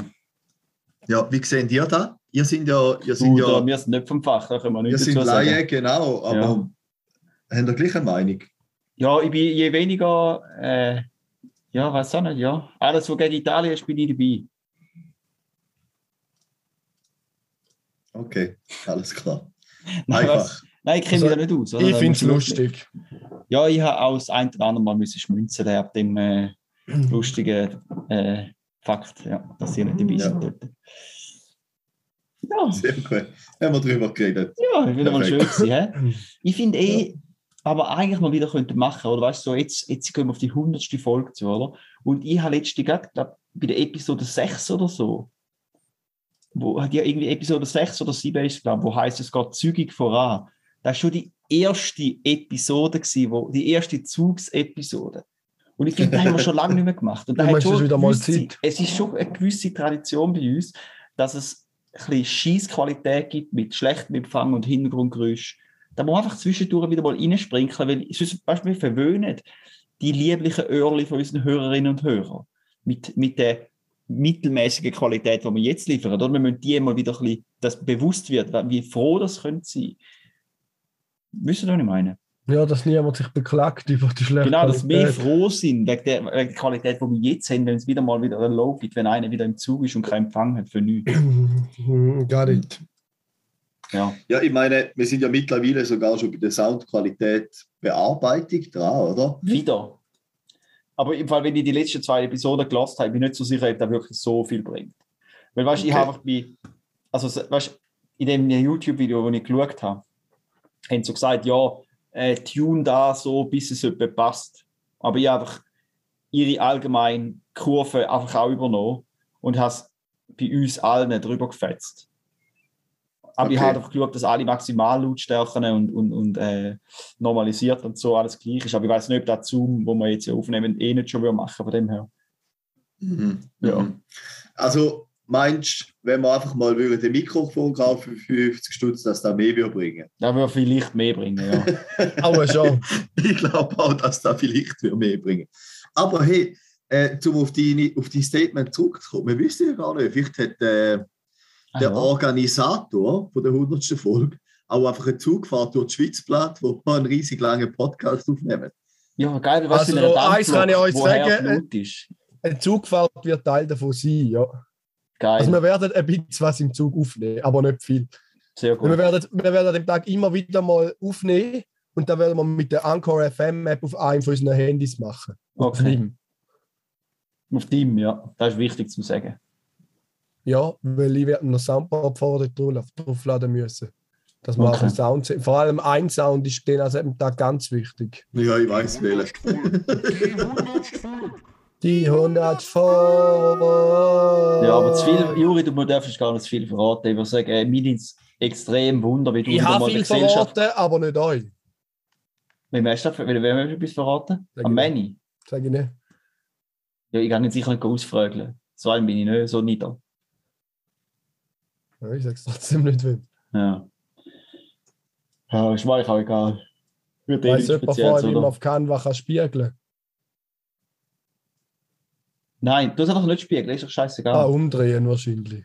Speaker 3: Ja, wie sehen ihr da? Ihr sind ja. Ihr sind
Speaker 4: du,
Speaker 3: ja
Speaker 4: da, wir sind nicht vom Fach, da können wir nicht
Speaker 3: Ihr sind Laien, genau, aber ja. haben ihr gleiche Meinung?
Speaker 4: Ja, ich bin je weniger, äh, ja, weiß auch nicht, ja. Alles, was gegen Italien ist, bin ich dabei.
Speaker 3: Okay, alles klar.
Speaker 4: Was, nein ich kenne also, mich da nicht aus.
Speaker 5: Oder? Ich finde es lustig.
Speaker 4: Ja, ich habe auch das ein oder andere Mal müssen schmunzeln ab dem äh, lustigen äh, Fakt, ja, dass sie nicht dabei sind dort.
Speaker 3: Ja. Sehr gut. Haben wir darüber geredet.
Speaker 4: Ja, ich wieder mal schön gewesen, Ich finde eh, aber eigentlich mal wieder könnte machen, oder weißt du, so jetzt, jetzt gehen wir auf die 100. Folge zu, oder? Und ich habe letzte gerade, glaube bei der Episode 6 oder so, wo hat ja irgendwie Episode 6 oder 7 ist, glaube wo heißt es geht zügig voran. Das war schon die erste Episode gewesen, wo, die erste Zugsepisode. Und ich finde, das haben wir schon lange nicht mehr gemacht. Und da hat schon wieder mal Zeit. Es ist schon eine gewisse Tradition bei uns, dass es ein bisschen Schießqualität gibt mit schlechtem Empfang und Hintergrundgeräusch. Da muss man einfach zwischendurch wieder mal reinsprinkeln, weil sonst, weißt, wir verwöhnen die lieblichen Öhrchen von unseren Hörerinnen und Hörern mit, mit der mittelmäßigen Qualität, die wir jetzt liefern. Oder? Wir müssen die mal wieder ein bisschen, dass bewusst wird, wie froh das könnte sein. Wissen Sie, was ich meine?
Speaker 5: Ja, dass niemand sich beklagt über die schlechte
Speaker 4: Genau, dass wir froh sind wegen der, wegen der Qualität, die wir jetzt haben, wenn es wieder mal wieder ein Low gibt, wenn einer wieder im Zug ist und keinen Empfang hat für nichts.
Speaker 5: Gar nicht.
Speaker 4: Ja.
Speaker 3: ja, ich meine, wir sind ja mittlerweile sogar schon bei der Soundqualität Bearbeitung dran, oder?
Speaker 4: Wieder. Aber im Fall, wenn ich die letzten zwei Episoden gelost habe, bin ich nicht so sicher, ob das wirklich so viel bringt. Weil, weißt du, okay. ich habe einfach bei, also, weißt in dem YouTube-Video, das ich geschaut habe, haben sie gesagt, ja, äh, tune da so, bis es etwa passt. Aber ich habe einfach ihre allgemeine Kurve einfach auch übernommen und habe es bei uns allen drüber gefetzt. Aber okay. ich habe einfach geschaut, dass alle Maximallautstärken und, und, und äh, normalisiert und so alles gleich ist. Aber ich weiß nicht, ob das Zoom, wo wir jetzt aufnehmen, eh nicht schon machen von dem her.
Speaker 3: Mhm. Ja. Mhm. Also meinst du, wenn wir einfach mal den Mikrofon kaufen für 50 Stutz, dass das mehr würde bringen?
Speaker 4: Das würde vielleicht mehr bringen, ja.
Speaker 5: Aber schon.
Speaker 3: ich glaube auch, dass das vielleicht mehr bringen Aber hey, äh, um auf dein auf die Statement zurückzukommen, wir wissen ja gar nicht, vielleicht hat äh, der Aha. Organisator von der 100. Folge auch einfach eine Zugfahrt durch die Schweiz geplant, wo wir einen riesig langen Podcast aufnehmen.
Speaker 4: Ja, geil, was
Speaker 5: also, eins kann ich euch sagen, eine Zugfahrt wird Teil davon sein, ja.
Speaker 4: Geil.
Speaker 5: Also wir werden ein bisschen was im Zug aufnehmen, aber nicht viel.
Speaker 4: Sehr gut.
Speaker 5: Wir werden, wir werden den Tag immer wieder mal aufnehmen und dann werden wir mit der Anchor FM App auf einem von unseren Handys machen.
Speaker 4: Auf okay. Team. Auf Team, ja. Das ist wichtig zu sagen.
Speaker 5: Ja, weil ich werde noch Soundboard vorher draufladen müssen. Dass man okay. auch Sound Vor allem ein Sound ist den also am Tag ganz wichtig.
Speaker 3: Ja, ich weiß welcher.
Speaker 5: Die 100 vor.
Speaker 4: Ja, aber zu viel, Juri, du darfst gar nicht zu viel verraten. Ich würde sagen, äh, mir ist extrem Wunder, wie du
Speaker 5: Ich habe viel verraten, aber nicht euch.
Speaker 4: Wem hast du etwas verraten? Am Manny?
Speaker 5: Sag ich nicht.
Speaker 4: Ja, ich kann nicht sicher nicht ausfragen. So ein bin ich nicht, so nieder.
Speaker 5: Ja, ich sag's trotzdem nicht wem.
Speaker 4: Ja. Ja, ist mir auch egal.
Speaker 5: Weißt du, jemand vorher, wie man auf Canva kann spiegeln
Speaker 4: Nein, du hast einfach nicht spiegeln, ist doch scheißegal.
Speaker 5: Ah, umdrehen wahrscheinlich.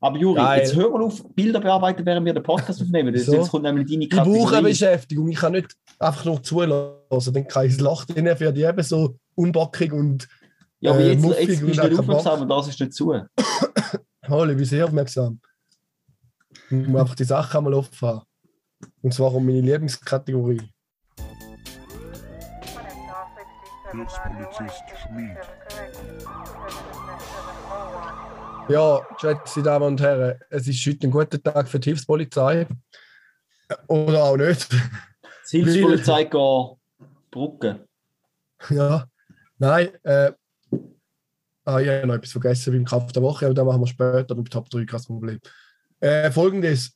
Speaker 4: Aber Juri,
Speaker 5: Geil.
Speaker 4: jetzt hör mal auf, Bilder bearbeiten, während wir den Podcast aufnehmen. Das,
Speaker 5: Wieso?
Speaker 4: Jetzt kommt nämlich deine
Speaker 5: Ich brauche eine
Speaker 4: Kategorie.
Speaker 5: Beschäftigung. Ich kann nicht einfach nur zulassen. Dann kann ich das Loch drin für die eben so unbockig und
Speaker 4: Ja, aber
Speaker 5: äh,
Speaker 4: jetzt, jetzt bist du nicht aufmerksam und das ist nicht zu.
Speaker 5: Holly, wie sehr aufmerksam. Ich muss einfach die Sache einmal offen haben. Und zwar um meine Lieblingskategorie.
Speaker 2: Hilfspolizist Schmied.
Speaker 5: Ja, geschätzte Damen und Herren, es ist heute ein guter Tag für die Hilfspolizei. Oder auch nicht.
Speaker 4: Die Hilfspolizei geht Brücke.
Speaker 5: ja. Nein, äh, ah, ich habe noch etwas vergessen beim Kampf der Woche, aber da machen wir später beim Top 3 kein Problem. Äh, Folgendes.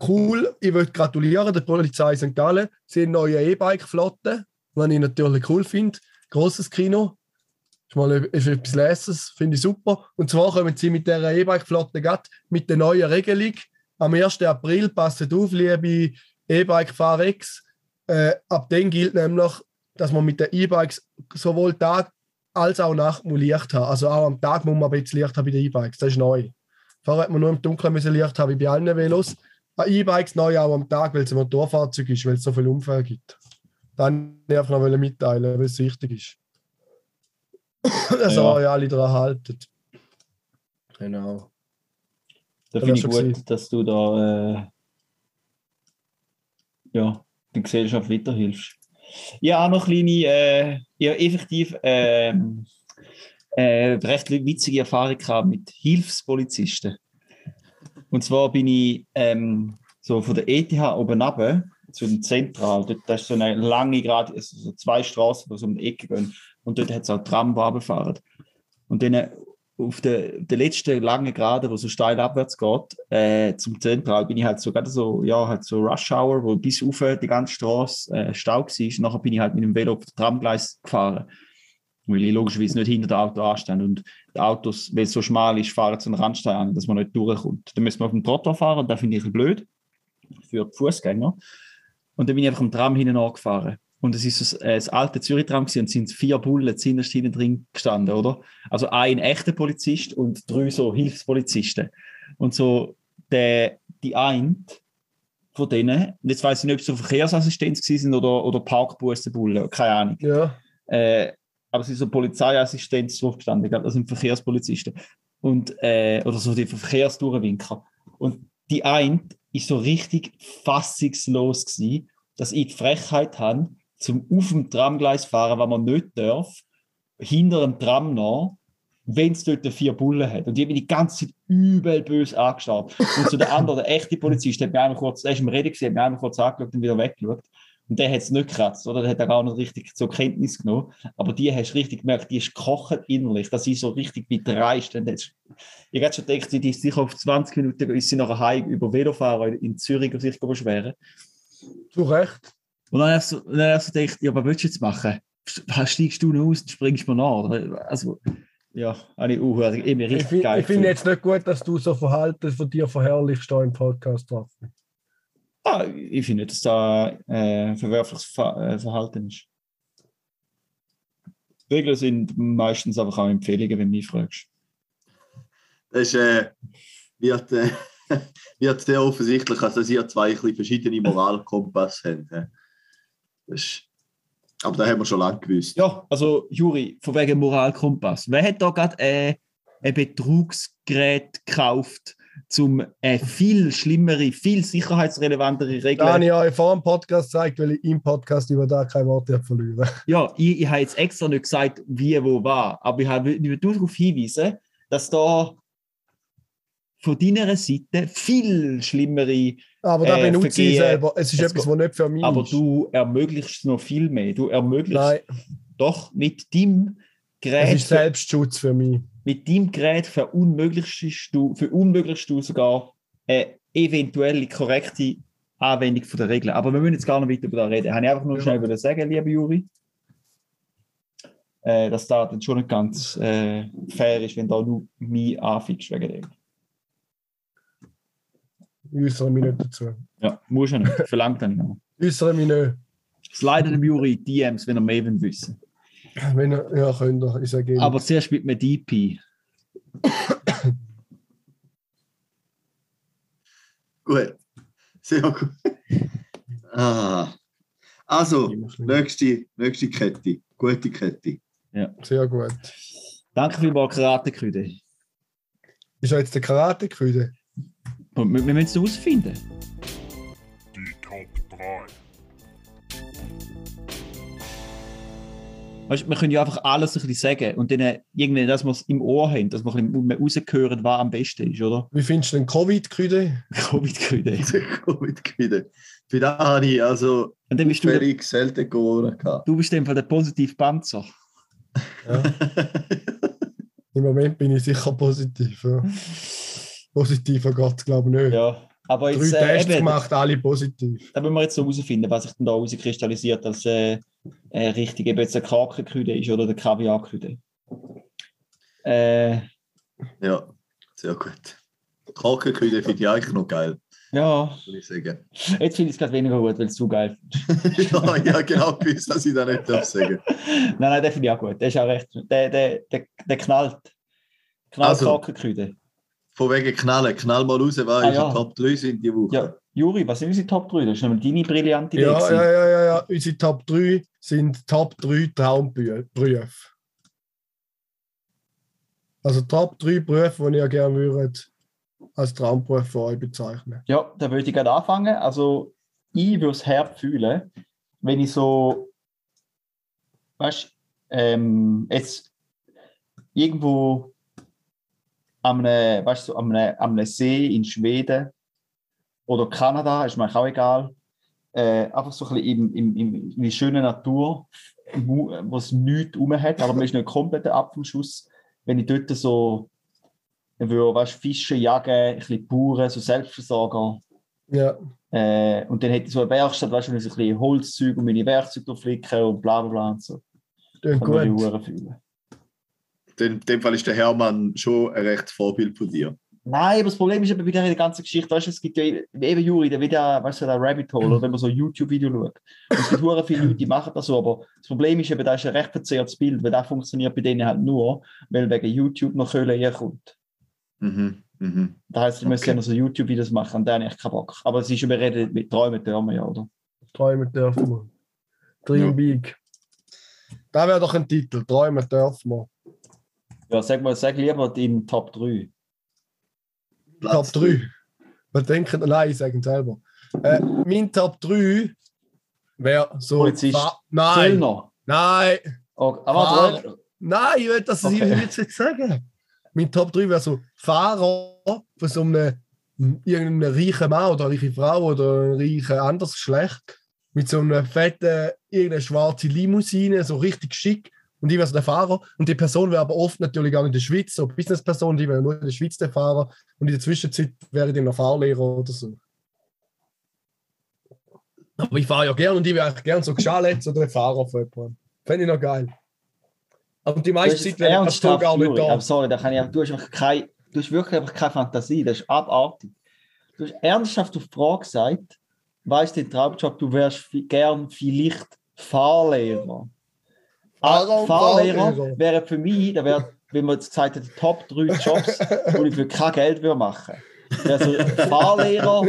Speaker 5: Cool, ich möchte gratulieren der Polizei St. Gallen. Sie haben eine neue E-Bike-Flotte, was ich natürlich cool finde. Grosses Kino. Ist mal ist etwas Leses, finde ich super. Und zwar kommen sie mit dieser E-Bike-Flotte mit der neuen Regelung. Am 1. April passet auf, liebe E-Bike-Fahrer. Äh, ab dann gilt nämlich, dass man mit den E-Bikes sowohl Tag als auch Nacht Licht haben. Also auch am Tag muss man ein bisschen Licht haben bei den E-Bikes. Das ist neu. Vorher hat man nur im Dunkeln Licht haben, wie bei allen Velos. E-Bikes neu auch am Tag, weil es ein Motorfahrzeug ist, weil es so viele Unfälle gibt. Dann einfach noch mitteilen, weil es wichtig ist. Dass
Speaker 4: Ja.
Speaker 5: ihr euch alle daran haltet. Genau.
Speaker 4: Da finde ich gut,
Speaker 5: gewesen.
Speaker 4: dass du da äh, ja, der Gesellschaft weiterhilfst. Ja, auch noch kleine, äh, ja, effektiv ähm, äh, recht witzige Erfahrung gehabt mit Hilfspolizisten. Und zwar bin ich ähm, so von der ETH oben runter zu dem Zentral. Dort, das ist so eine lange Gerade, also so zwei Straßen, die so um die Ecke gehen. Und dort hat es auch Tram, die runterfahren. Und dann äh, auf der, der letzten langen Gerade, wo so steil abwärts geht, äh, zum Zentral, bin ich halt so so, ja, halt so Rush Hour, wo bis auf die ganze Straße äh, Stau war. Nachher bin ich halt mit dem Velo auf das Tramgleis gefahren. Weil ich logischerweise nicht hinter dem Auto anstehe. Und die Autos, weil es so schmal ist, fahren zu einem Randstein an, dass man nicht durchkommt. Dann müssen wir auf dem Trottoir fahren und das finde ich blöd für die Fußgänger. Und dann bin ich einfach am Tram hinten angefahren. Und es ist so, das alte Zürich-Tram und es sind vier Bullen zinnerst hinten drin gestanden, oder? Also ein echter Polizist und drei so Hilfspolizisten. Und so der, die eine von denen, jetzt weiß ich nicht, ob es so Verkehrsassistenz sind oder, oder Parkbussenbullen, keine Ahnung.
Speaker 5: Ja.
Speaker 4: Äh, aber es ist so Polizeiassistenz drauf gestanden, ich glaube, das sind Verkehrspolizisten. Und, äh, oder so die Verkehrsdurchwinker. Und die eine ist so richtig fassungslos gewesen, dass ich die Frechheit habe, zum auf dem Tramgleis fahren, was man nicht darf, hinter dem Tram noch, wenn es dort vier Bullen hat. Und die haben mich die ganze Zeit übel böse angestarrt. Und so der andere, der echte Polizist, der hat mich einmal kurz, der ist im Reden gewesen, hat mich einmal kurz angeschaut und wieder weggeschaut. Und der hat es nicht gekratzt, oder? Der hat er gar nicht richtig zur Kenntnis genommen. Aber die hast du richtig gemerkt, die ist gekocht innerlich, dass sie so richtig wie dreist. Ich hätte schon gedacht, die ist sicher auf 20 Minuten ist sie nachher heim über Velofahren in Zürich und sich beschweren.
Speaker 5: Zu Recht.
Speaker 4: Und dann hast du, dann hast du gedacht, ja, was willst du jetzt machen? Steigst du noch aus und springst mir nach? Oder? Also, ja, habe ich irgendwie
Speaker 5: Ich,
Speaker 4: richtig
Speaker 5: find-
Speaker 4: geil.
Speaker 5: ich finde jetzt nicht gut, dass du so Verhalten von dir verherrlichst da im Podcast drauf.
Speaker 4: Ah, ich finde, dass da äh, verwerfliches Ver äh, Verhalten ist. Regeln sind meistens einfach auch Empfehlungen, wenn du mich fragst.
Speaker 3: Das ist, äh, wird, äh, wird sehr offensichtlich, also dass ihr zwei ein verschiedene Moralkompass habt. ist, aber das haben wir schon lange gewusst.
Speaker 4: Ja, also Juri, von wegen Moralkompass. Wer hat da gerade äh, ein Betrugsgerät gekauft, um äh, viel schlimmere, viel sicherheitsrelevantere Regeln
Speaker 5: Da habe ich euch vor dem Podcast gezeigt, weil ich im Podcast über da kein Wort verlieren.
Speaker 4: Ja, ich, ich habe jetzt extra nicht gesagt, wie, wo, war, aber ich habe ich darauf hinweisen, dass da von deiner Seite viel schlimmere,
Speaker 5: Aber da
Speaker 4: Äh,
Speaker 5: benutze ich
Speaker 4: Vergehen-
Speaker 5: selber. Es ist
Speaker 4: es
Speaker 5: etwas, was nicht für mich
Speaker 4: aber
Speaker 5: ist.
Speaker 4: du ermöglichst noch viel mehr. Du ermöglichst
Speaker 5: Nein,
Speaker 4: doch mit dem
Speaker 5: es
Speaker 4: Gerät,
Speaker 5: ist Selbstschutz für mich.
Speaker 4: Mit dem Gerät verunmöglichst du, verunmöglichst du sogar eine eventuelle korrekte Anwendung der Regeln. Aber wir müssen jetzt gar nicht weiter über das reden. Habe ich einfach nur
Speaker 5: Ja.
Speaker 4: schnell sagen, lieber Juri, äh, dass da dann schon nicht ganz äh, fair ist, wenn da nur mich anfickst wegen dem.
Speaker 5: Ich äußere mich nicht dazu.
Speaker 4: Ja, muss ja nicht. Verlangt dann noch.
Speaker 5: Ich äußere mich nicht.
Speaker 4: Slide dem Juri DMs, wenn er mehr wissen.
Speaker 5: Wenn ihr, ja, könnt ihr. Ich sage
Speaker 4: Aber zuerst mit einem DP.
Speaker 3: Gut. Sehr gut. Ah. Also, nächste, nächste Kette. Gute Kette.
Speaker 5: Sehr gut.
Speaker 4: Danke vielmals, Karate-Küde.
Speaker 5: Ist ja jetzt der Karate-Küde?
Speaker 4: Wir, wir müssen es herausfinden. Weißt, wir können ja einfach alles ein bisschen sagen und dann äh, irgendwie, dass wir es im Ohr haben, dass wir ein bisschen rausgehören, was am besten ist, oder?
Speaker 5: Wie findest du den Covid-Küde?
Speaker 4: Covid-Küde.
Speaker 3: Covid-Küde. Für das habe ich also
Speaker 4: Und dann bist du, der,
Speaker 3: selten gehabt.
Speaker 4: du bist in Fall der positive Panzer.
Speaker 5: Ja. Im Moment bin ich sicher positiv. Ja. Positiver geht es, glaube ich, nicht.
Speaker 4: Ja. Aber
Speaker 5: Drei
Speaker 4: jetzt, äh,
Speaker 5: Tests
Speaker 4: eben,
Speaker 5: gemacht, alle positiv.
Speaker 4: da müssen wir jetzt so herausfinden, was sich denn da herauskristallisiert als äh, äh, richtig, ob jetzt der Krakenküde ist oder der Kaviarküde. Äh,
Speaker 3: Ja, sehr gut. Kakenküde finde ich eigentlich noch geil,
Speaker 4: ja,
Speaker 3: würde ich sagen.
Speaker 4: jetzt finde ich es gerade weniger gut, weil es zu geil ist.
Speaker 3: ja, ja, genau, gewusst, dass ich das nicht darf sagen
Speaker 4: Nein, nein, den finde ich auch gut. Der ist auch recht. Der, der, der, der knallt. Knallt
Speaker 3: Also.
Speaker 4: Krakenküde.
Speaker 3: Von wegen Knallen. Knall mal raus, was
Speaker 4: Ah,
Speaker 3: unsere
Speaker 4: ja.
Speaker 3: Top 3 sind die Woche.
Speaker 4: Ja, Juri, was sind unsere Top 3? Das ist nämlich deine brillante Idee.
Speaker 5: Ja,
Speaker 4: gewesen.
Speaker 5: ja, ja, ja, ja. Unsere Top 3 sind Top 3 Traumberufe. Also Top 3 Berufe, die ich ja gerne würde als Traumberuf für euch bezeichnen.
Speaker 4: Ja, da würde ich gerade anfangen. Also, ich würde es hart fühlen, wenn ich so, weißt ähm, jetzt irgendwo am einem, weißt, so, am einem, am einem See in Schweden oder Kanada, ist mir auch egal, äh, einfach so ein bisschen im, im, in die schöne Natur, wo wo es nichts rum hat, aber man ist nicht komplett ab vom Schuss. Wenn ich dort so würde, weißt, Fische jagen, ein bisschen Bauern, so Selbstversorger,
Speaker 5: Ja,
Speaker 4: äh, und dann hätte ich so eine Werkstatt, weißt du, wo ich so ein bisschen Holzzeug und meine Werkzeuge durchflicken und bla bla bla und so.
Speaker 5: klingt
Speaker 4: Kann
Speaker 5: gut.
Speaker 4: Uhren fühlen.
Speaker 3: In dem Fall ist der Hermann schon ein rechtes Vorbild von dir.
Speaker 4: Nein, aber das Problem ist eben bei der ganzen Geschichte, weißt du, es gibt ja eben Juri, der wird ja, weißt du, der Rabbit Hole, oder wenn man so ein YouTube-Video schaut. Und es gibt hure viele Leute, die machen das so, aber das Problem ist eben, da ist ein recht verzerrtes Bild, weil das funktioniert bei denen halt nur, weil wegen YouTube noch Köhle herkommt.
Speaker 3: Mhm. Mhm.
Speaker 4: Das heisst, ich müssen ja noch so YouTube-Videos machen, und da habe ich keinen Bock. Aber es ist überredet mit Träumen, Türmen, ja, oder?
Speaker 5: Träumen dürfen wir. Dream
Speaker 3: Ja.
Speaker 5: Big. Da wäre doch ein Titel. Träumen dürfen wir.
Speaker 4: Ja, sag mal, sag lieber deinen Top 3.
Speaker 3: Platz
Speaker 5: Top 3. Was denken, nein, ich sage ihn selber. Äh, mein Top 3 wäre so.
Speaker 4: Polizist.
Speaker 5: Fa- Nein,
Speaker 4: Zöllner.
Speaker 5: nein,
Speaker 4: Oh, aber
Speaker 5: Fahrer. nein, ich will das
Speaker 4: Okay.
Speaker 5: okay. jetzt nicht sagen. Mein Top 3 wäre so Fahrer von so einem irgendeinem reichen Mann oder eine reiche Frau oder ein reichen anderes Geschlecht mit so einer fetten, irgendeine schwarze Limousine, so richtig schick. Und ich wäre so der Fahrer. Und die Person wäre aber oft natürlich auch in der Schweiz, so Businessperson, die wäre nur in der Schweiz der Fahrer. Und in der Zwischenzeit wäre ich dann noch Fahrlehrer oder so. Aber ich fahre ja gern und ich wäre eigentlich gern so Geschalets oder Fahrer von jemandem. Fände ich noch geil. Aber die meiste Zeit wäre ich gar nicht da.
Speaker 4: sorry, da kann ich, du, hast einfach kein, du hast wirklich einfach keine Fantasie, das ist abartig. Du hast ernsthaft auf die Frage gesagt, weißt du, den Traumjob, du wärst gern vielleicht Fahrlehrer. Ah,
Speaker 5: und
Speaker 4: Fahrlehrer
Speaker 5: Fahrlehrer.
Speaker 4: wäre für mich, da wäre, wenn man jetzt gesagt hat, die Top 3 Jobs, wo ich für kein Geld würde machen. Also Fahrlehrer,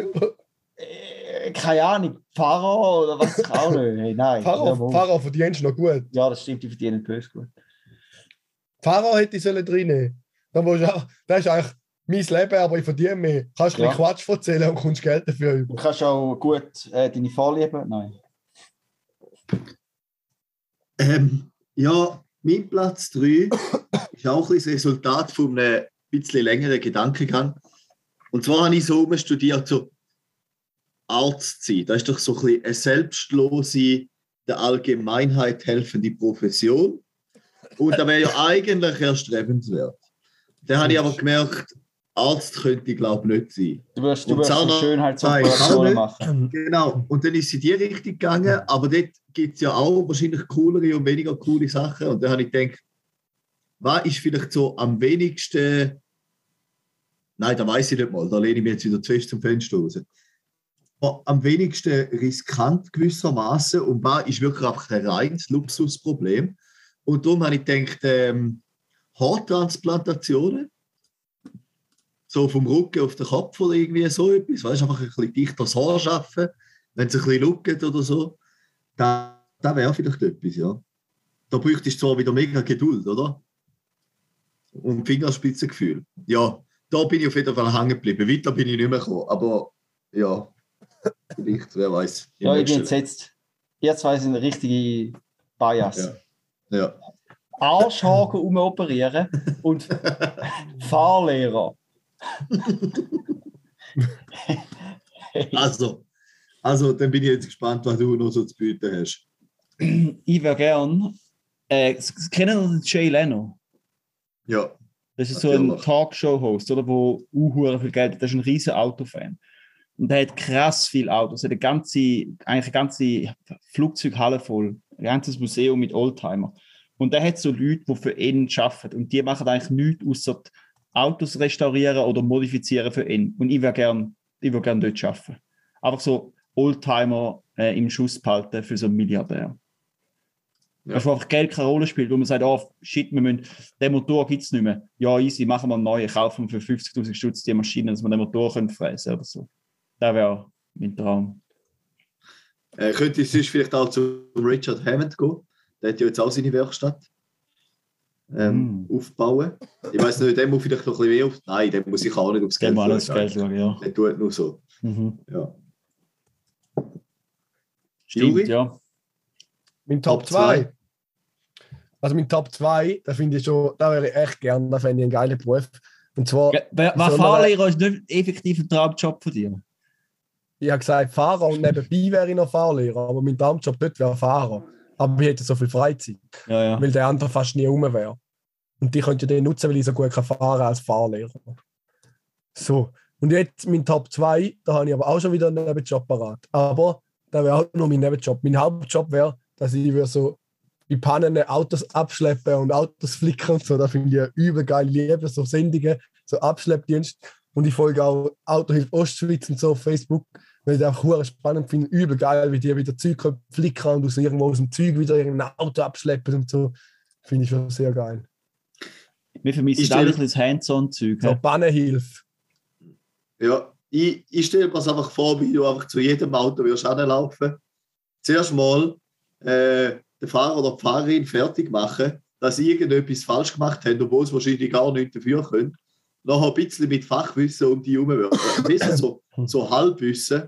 Speaker 4: äh, keine Ahnung, Pfarrer oder was auch nicht. Hey, nein,
Speaker 5: Pfarrer. Pfarrer verdienst du noch gut.
Speaker 4: ja, das stimmt, die verdienen böse gut.
Speaker 5: Pfarrer hätte ich sollen du auch, das ist eigentlich mein Leben, aber ich verdiene mehr. Kannst du
Speaker 4: Ja.
Speaker 5: ein bisschen Quatsch erzählen und kommst Geld dafür über.
Speaker 4: Du kannst auch gut äh, deine Vorlieben. Nein.
Speaker 3: Ähm, ja, mein Platz 3 ist auch ein das Resultat von einem bisschen längeren Gedankengang. Und zwar habe ich so studiert, so Arzt zu sein. Das ist doch so ein bisschen eine selbstlose, der Allgemeinheit helfende Profession. Und da wäre ja eigentlich erstrebenswert. Dann habe ich aber gemerkt, Arzt könnte ich glaube nicht sein.
Speaker 4: Du wirst, du wirst Schönheitsoperationen machen.
Speaker 3: Genau, und dann ist sie in die Richtung gegangen, aber dort gibt es ja auch wahrscheinlich coolere und weniger coole Sachen. Und dann habe ich gedacht, was ist vielleicht so am wenigsten. Nein, da weiß ich nicht mal, da lehne ich mich jetzt wieder zu fest zum Fenster raus. Am wenigsten riskant gewissermaßen und was ist wirklich einfach ein reines Luxusproblem. Und darum habe ich gedacht, ähm, Haartransplantationen so vom Rücken auf den Kopf oder irgendwie so etwas. Weißt du, einfach ein bisschen dichter das Haar schaffen, wenn es ein bisschen lucket oder so. Da, da wäre vielleicht etwas, ja. Da bräuchtest du zwar wieder mega Geduld, oder? Und Fingerspitzengefühl. Ja, da bin ich auf jeden Fall hängen geblieben. Weiter bin ich nicht mehr gekommen. Aber ja, vielleicht, wer weiß.
Speaker 4: Ja, ich bin jetzt, jetzt ihr zwei sind richtige Bias.
Speaker 3: Ja. ja.
Speaker 4: Arschhaken umoperieren und Fahrlehrer.
Speaker 3: Also, also, dann bin ich jetzt gespannt, was du noch so zu bieten hast.
Speaker 4: Ich wäre gern. Äh, kennen Sie Jay Leno?
Speaker 3: Ja.
Speaker 4: Das ist so ein Talkshow-Host, oder? Wo uh, viel Geld hat. Das ist ein riesiger Autofan. Und er hat krass viele Autos. Er hat eine ganze, eigentlich eine ganze Flugzeughalle voll. Ein ganzes Museum mit Oldtimer. Und er hat so Leute, die für ihn arbeiten. Und die machen eigentlich nichts, außer Autos restaurieren oder modifizieren für ihn. Und ich würde gerne würd gern dort arbeiten. Einfach so Oldtimer äh, im Schuss behalten für so einen Milliardär. Ja. Dass einfach Geld keine Rolle spielt, wo man sagt, oh shit, wir müssen, den Motor gibt es nicht mehr. Ja, easy, machen wir einen neuen, kaufen für 50.000 Stutz die Maschine, dass wir den Motor können fräsen oder so. Das wäre mein Traum.
Speaker 3: Äh, könnte es sonst vielleicht auch zu Richard Hammond gehen? Der hat ja jetzt auch seine Werkstatt ähm, mm. aufbauen. Ich weiß nicht, der muss vielleicht noch ein bisschen mehr auf. Nein, der muss ich auch nicht aufs Geld
Speaker 4: schauen. Geld schauen, ja.
Speaker 3: Der tut nur so.
Speaker 4: Mhm.
Speaker 3: Ja.
Speaker 4: Stimmt, Juri? ja.
Speaker 5: Mein Top 2. Also mein Top 2, da finde ich schon, da wäre ich echt gern, da fände ich einen geilen Beruf. Und zwar.
Speaker 4: Ja, was Fahrlehrer ist nicht effektiv ein Traumjob von dir?
Speaker 5: Ich habe gesagt Fahrer und nebenbei wäre ich noch Fahrlehrer, aber mein Traumjob dort wäre Fahrer. Aber ich hätte so viel Freizeit,
Speaker 4: ja, ja.
Speaker 5: weil der andere fast nie rum wäre. Und die könnte ich den nutzen, weil ich so gut kann fahren als Fahrlehrer. So, und jetzt mein Top 2, da habe ich aber auch schon wieder einen Nebenjob parat. Aber da wäre auch nur mein Nebenjob. Mein Hauptjob wäre, dass ich so bei Pannen Autos abschleppen und Autos flicken und so. Da finde ich übel geil. Liebe so Sendungen, so Abschleppdienst. Und ich folge auch Autohilfe Ostschweiz und so auf Facebook, weil ich einfach spannend finde. Übel geil, wie die wieder Zeug flicken und aus irgendwo aus dem Zeug wieder irgendein Auto abschleppen und so. Finde ich schon sehr geil.
Speaker 4: Wir vermissen alle ein das Hands-on-Zeug.
Speaker 5: So Pannenhilfe.
Speaker 3: Ja, ich, ich stelle mir das einfach vor, wie du einfach zu jedem Auto wirst anlaufen. Zuerst mal äh, den Fahrer oder die Fahrerin fertig machen, dass sie irgendetwas falsch gemacht haben, obwohl sie wahrscheinlich gar nichts dafür können. Noch ein bisschen mit Fachwissen um die herum Ein bisschen so, so Halbwissen,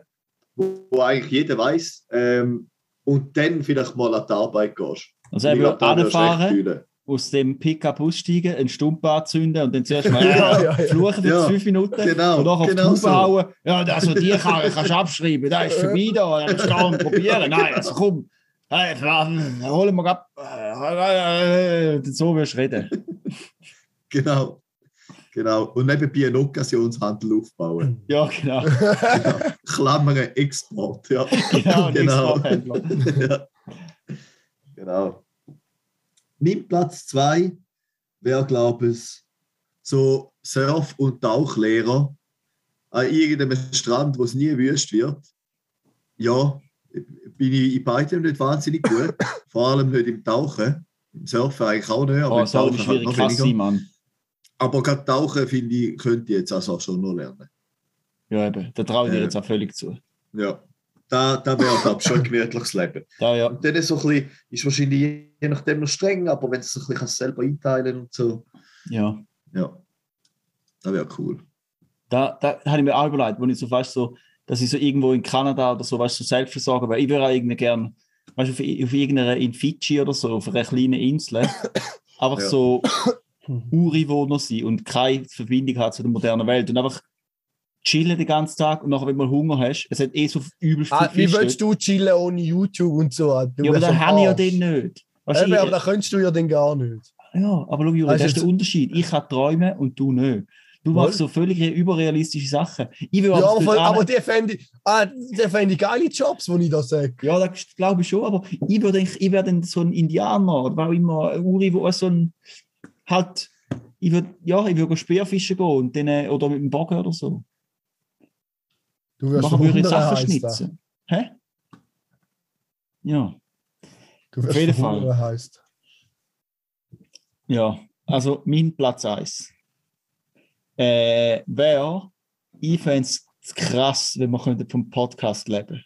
Speaker 3: wo, wo eigentlich jeder weiß. Ähm, und dann vielleicht mal an die Arbeit gehst.
Speaker 4: Also er würde anfahren, aus dem Pickup aussteigen, einen Stump anzünden und dann zuerst mal ja, ja, ja. fluchen für ja, fünf Minuten
Speaker 3: genau,
Speaker 4: und dann auf
Speaker 3: genau
Speaker 4: die so. hauen. Ja, also die kann, kannst du abschreiben, da ist vorbei da, das kann man probieren. Nein, also komm, Hey, holen wir ab. So wirst du reden.
Speaker 3: genau. Genau. Und nebenbei einen Occasionshandel aufbauen.
Speaker 4: Ja, genau.
Speaker 3: genau. Klammern Export. Ja.
Speaker 4: Genau,
Speaker 3: genau. ja. Genau. Mein Platz 2 wäre, glaube ich, so Surf- und Tauchlehrer an irgendeinem Strand, wo es nie wüst wird. Ja, bin ich in beidem nicht wahnsinnig gut. Vor allem nicht im Tauchen. Im Surfen eigentlich auch nicht.
Speaker 4: Aber oh, im Tauchen schwierig, halt noch weniger. Mann.
Speaker 3: Aber gerade Tauchen, finde ich, könnte ich jetzt also schon noch lernen.
Speaker 4: Ja, eben. Da traue ich dir äh, jetzt auch völlig zu.
Speaker 3: Ja. Da, da wäre, glaube ich, schon ein gemütliches Leben.
Speaker 4: Da, ja.
Speaker 3: Und dann ist, so ein bisschen, ist wahrscheinlich je nachdem noch streng, aber wenn du es ein bisschen selber einteilen und so.
Speaker 4: Ja.
Speaker 3: Ja. Das wäre cool.
Speaker 4: Da, da habe ich mir auch überlegt, wo ich so fast so dass ich so irgendwo in Kanada oder so, weißt du, so Selbstversorger weil Ich würde auch irgendwie gerne, weißt du, auf, auf irgendeiner, in Fidschi oder so, auf einer kleinen Insel, einfach ja. so Ureinwohner sein und keine Verbindung hat zu der modernen Welt und einfach chillen den ganzen Tag und nachher, wenn du Hunger hast, es hat eh so übelst
Speaker 5: ah, Wie willst du chillen ohne YouTube und so?
Speaker 4: Du ja, aber da habe ich ja den nicht.
Speaker 5: Weißt, Eben, ich, aber da könntest du ja den gar nicht.
Speaker 4: Ja, aber schau, Juri, das ist der Unterschied. Ich kann träumen und du nicht. Du machst so völlig überrealistische Sachen.
Speaker 5: Ich ja, aber, voll, aber die fände ich, ah, die geile Jobs, wo ich das sage.
Speaker 4: Ja, das glaube ich schon, aber ich würde ich wäre dann so ein Indianer oder auch immer Uri, wo so ein halt, ich würde ja, ich würde Speerfischen gehen und dann, äh, oder mit dem Bogen oder so.
Speaker 5: Du wirst Machen würde
Speaker 4: Sachen schnitzen. Hä? Ja.
Speaker 5: Du wirst Auf jeden Fall. Heißt.
Speaker 4: Ja, also mein Platz 1 äh, wäre, ich fände es krass, wenn wir vom Podcast leben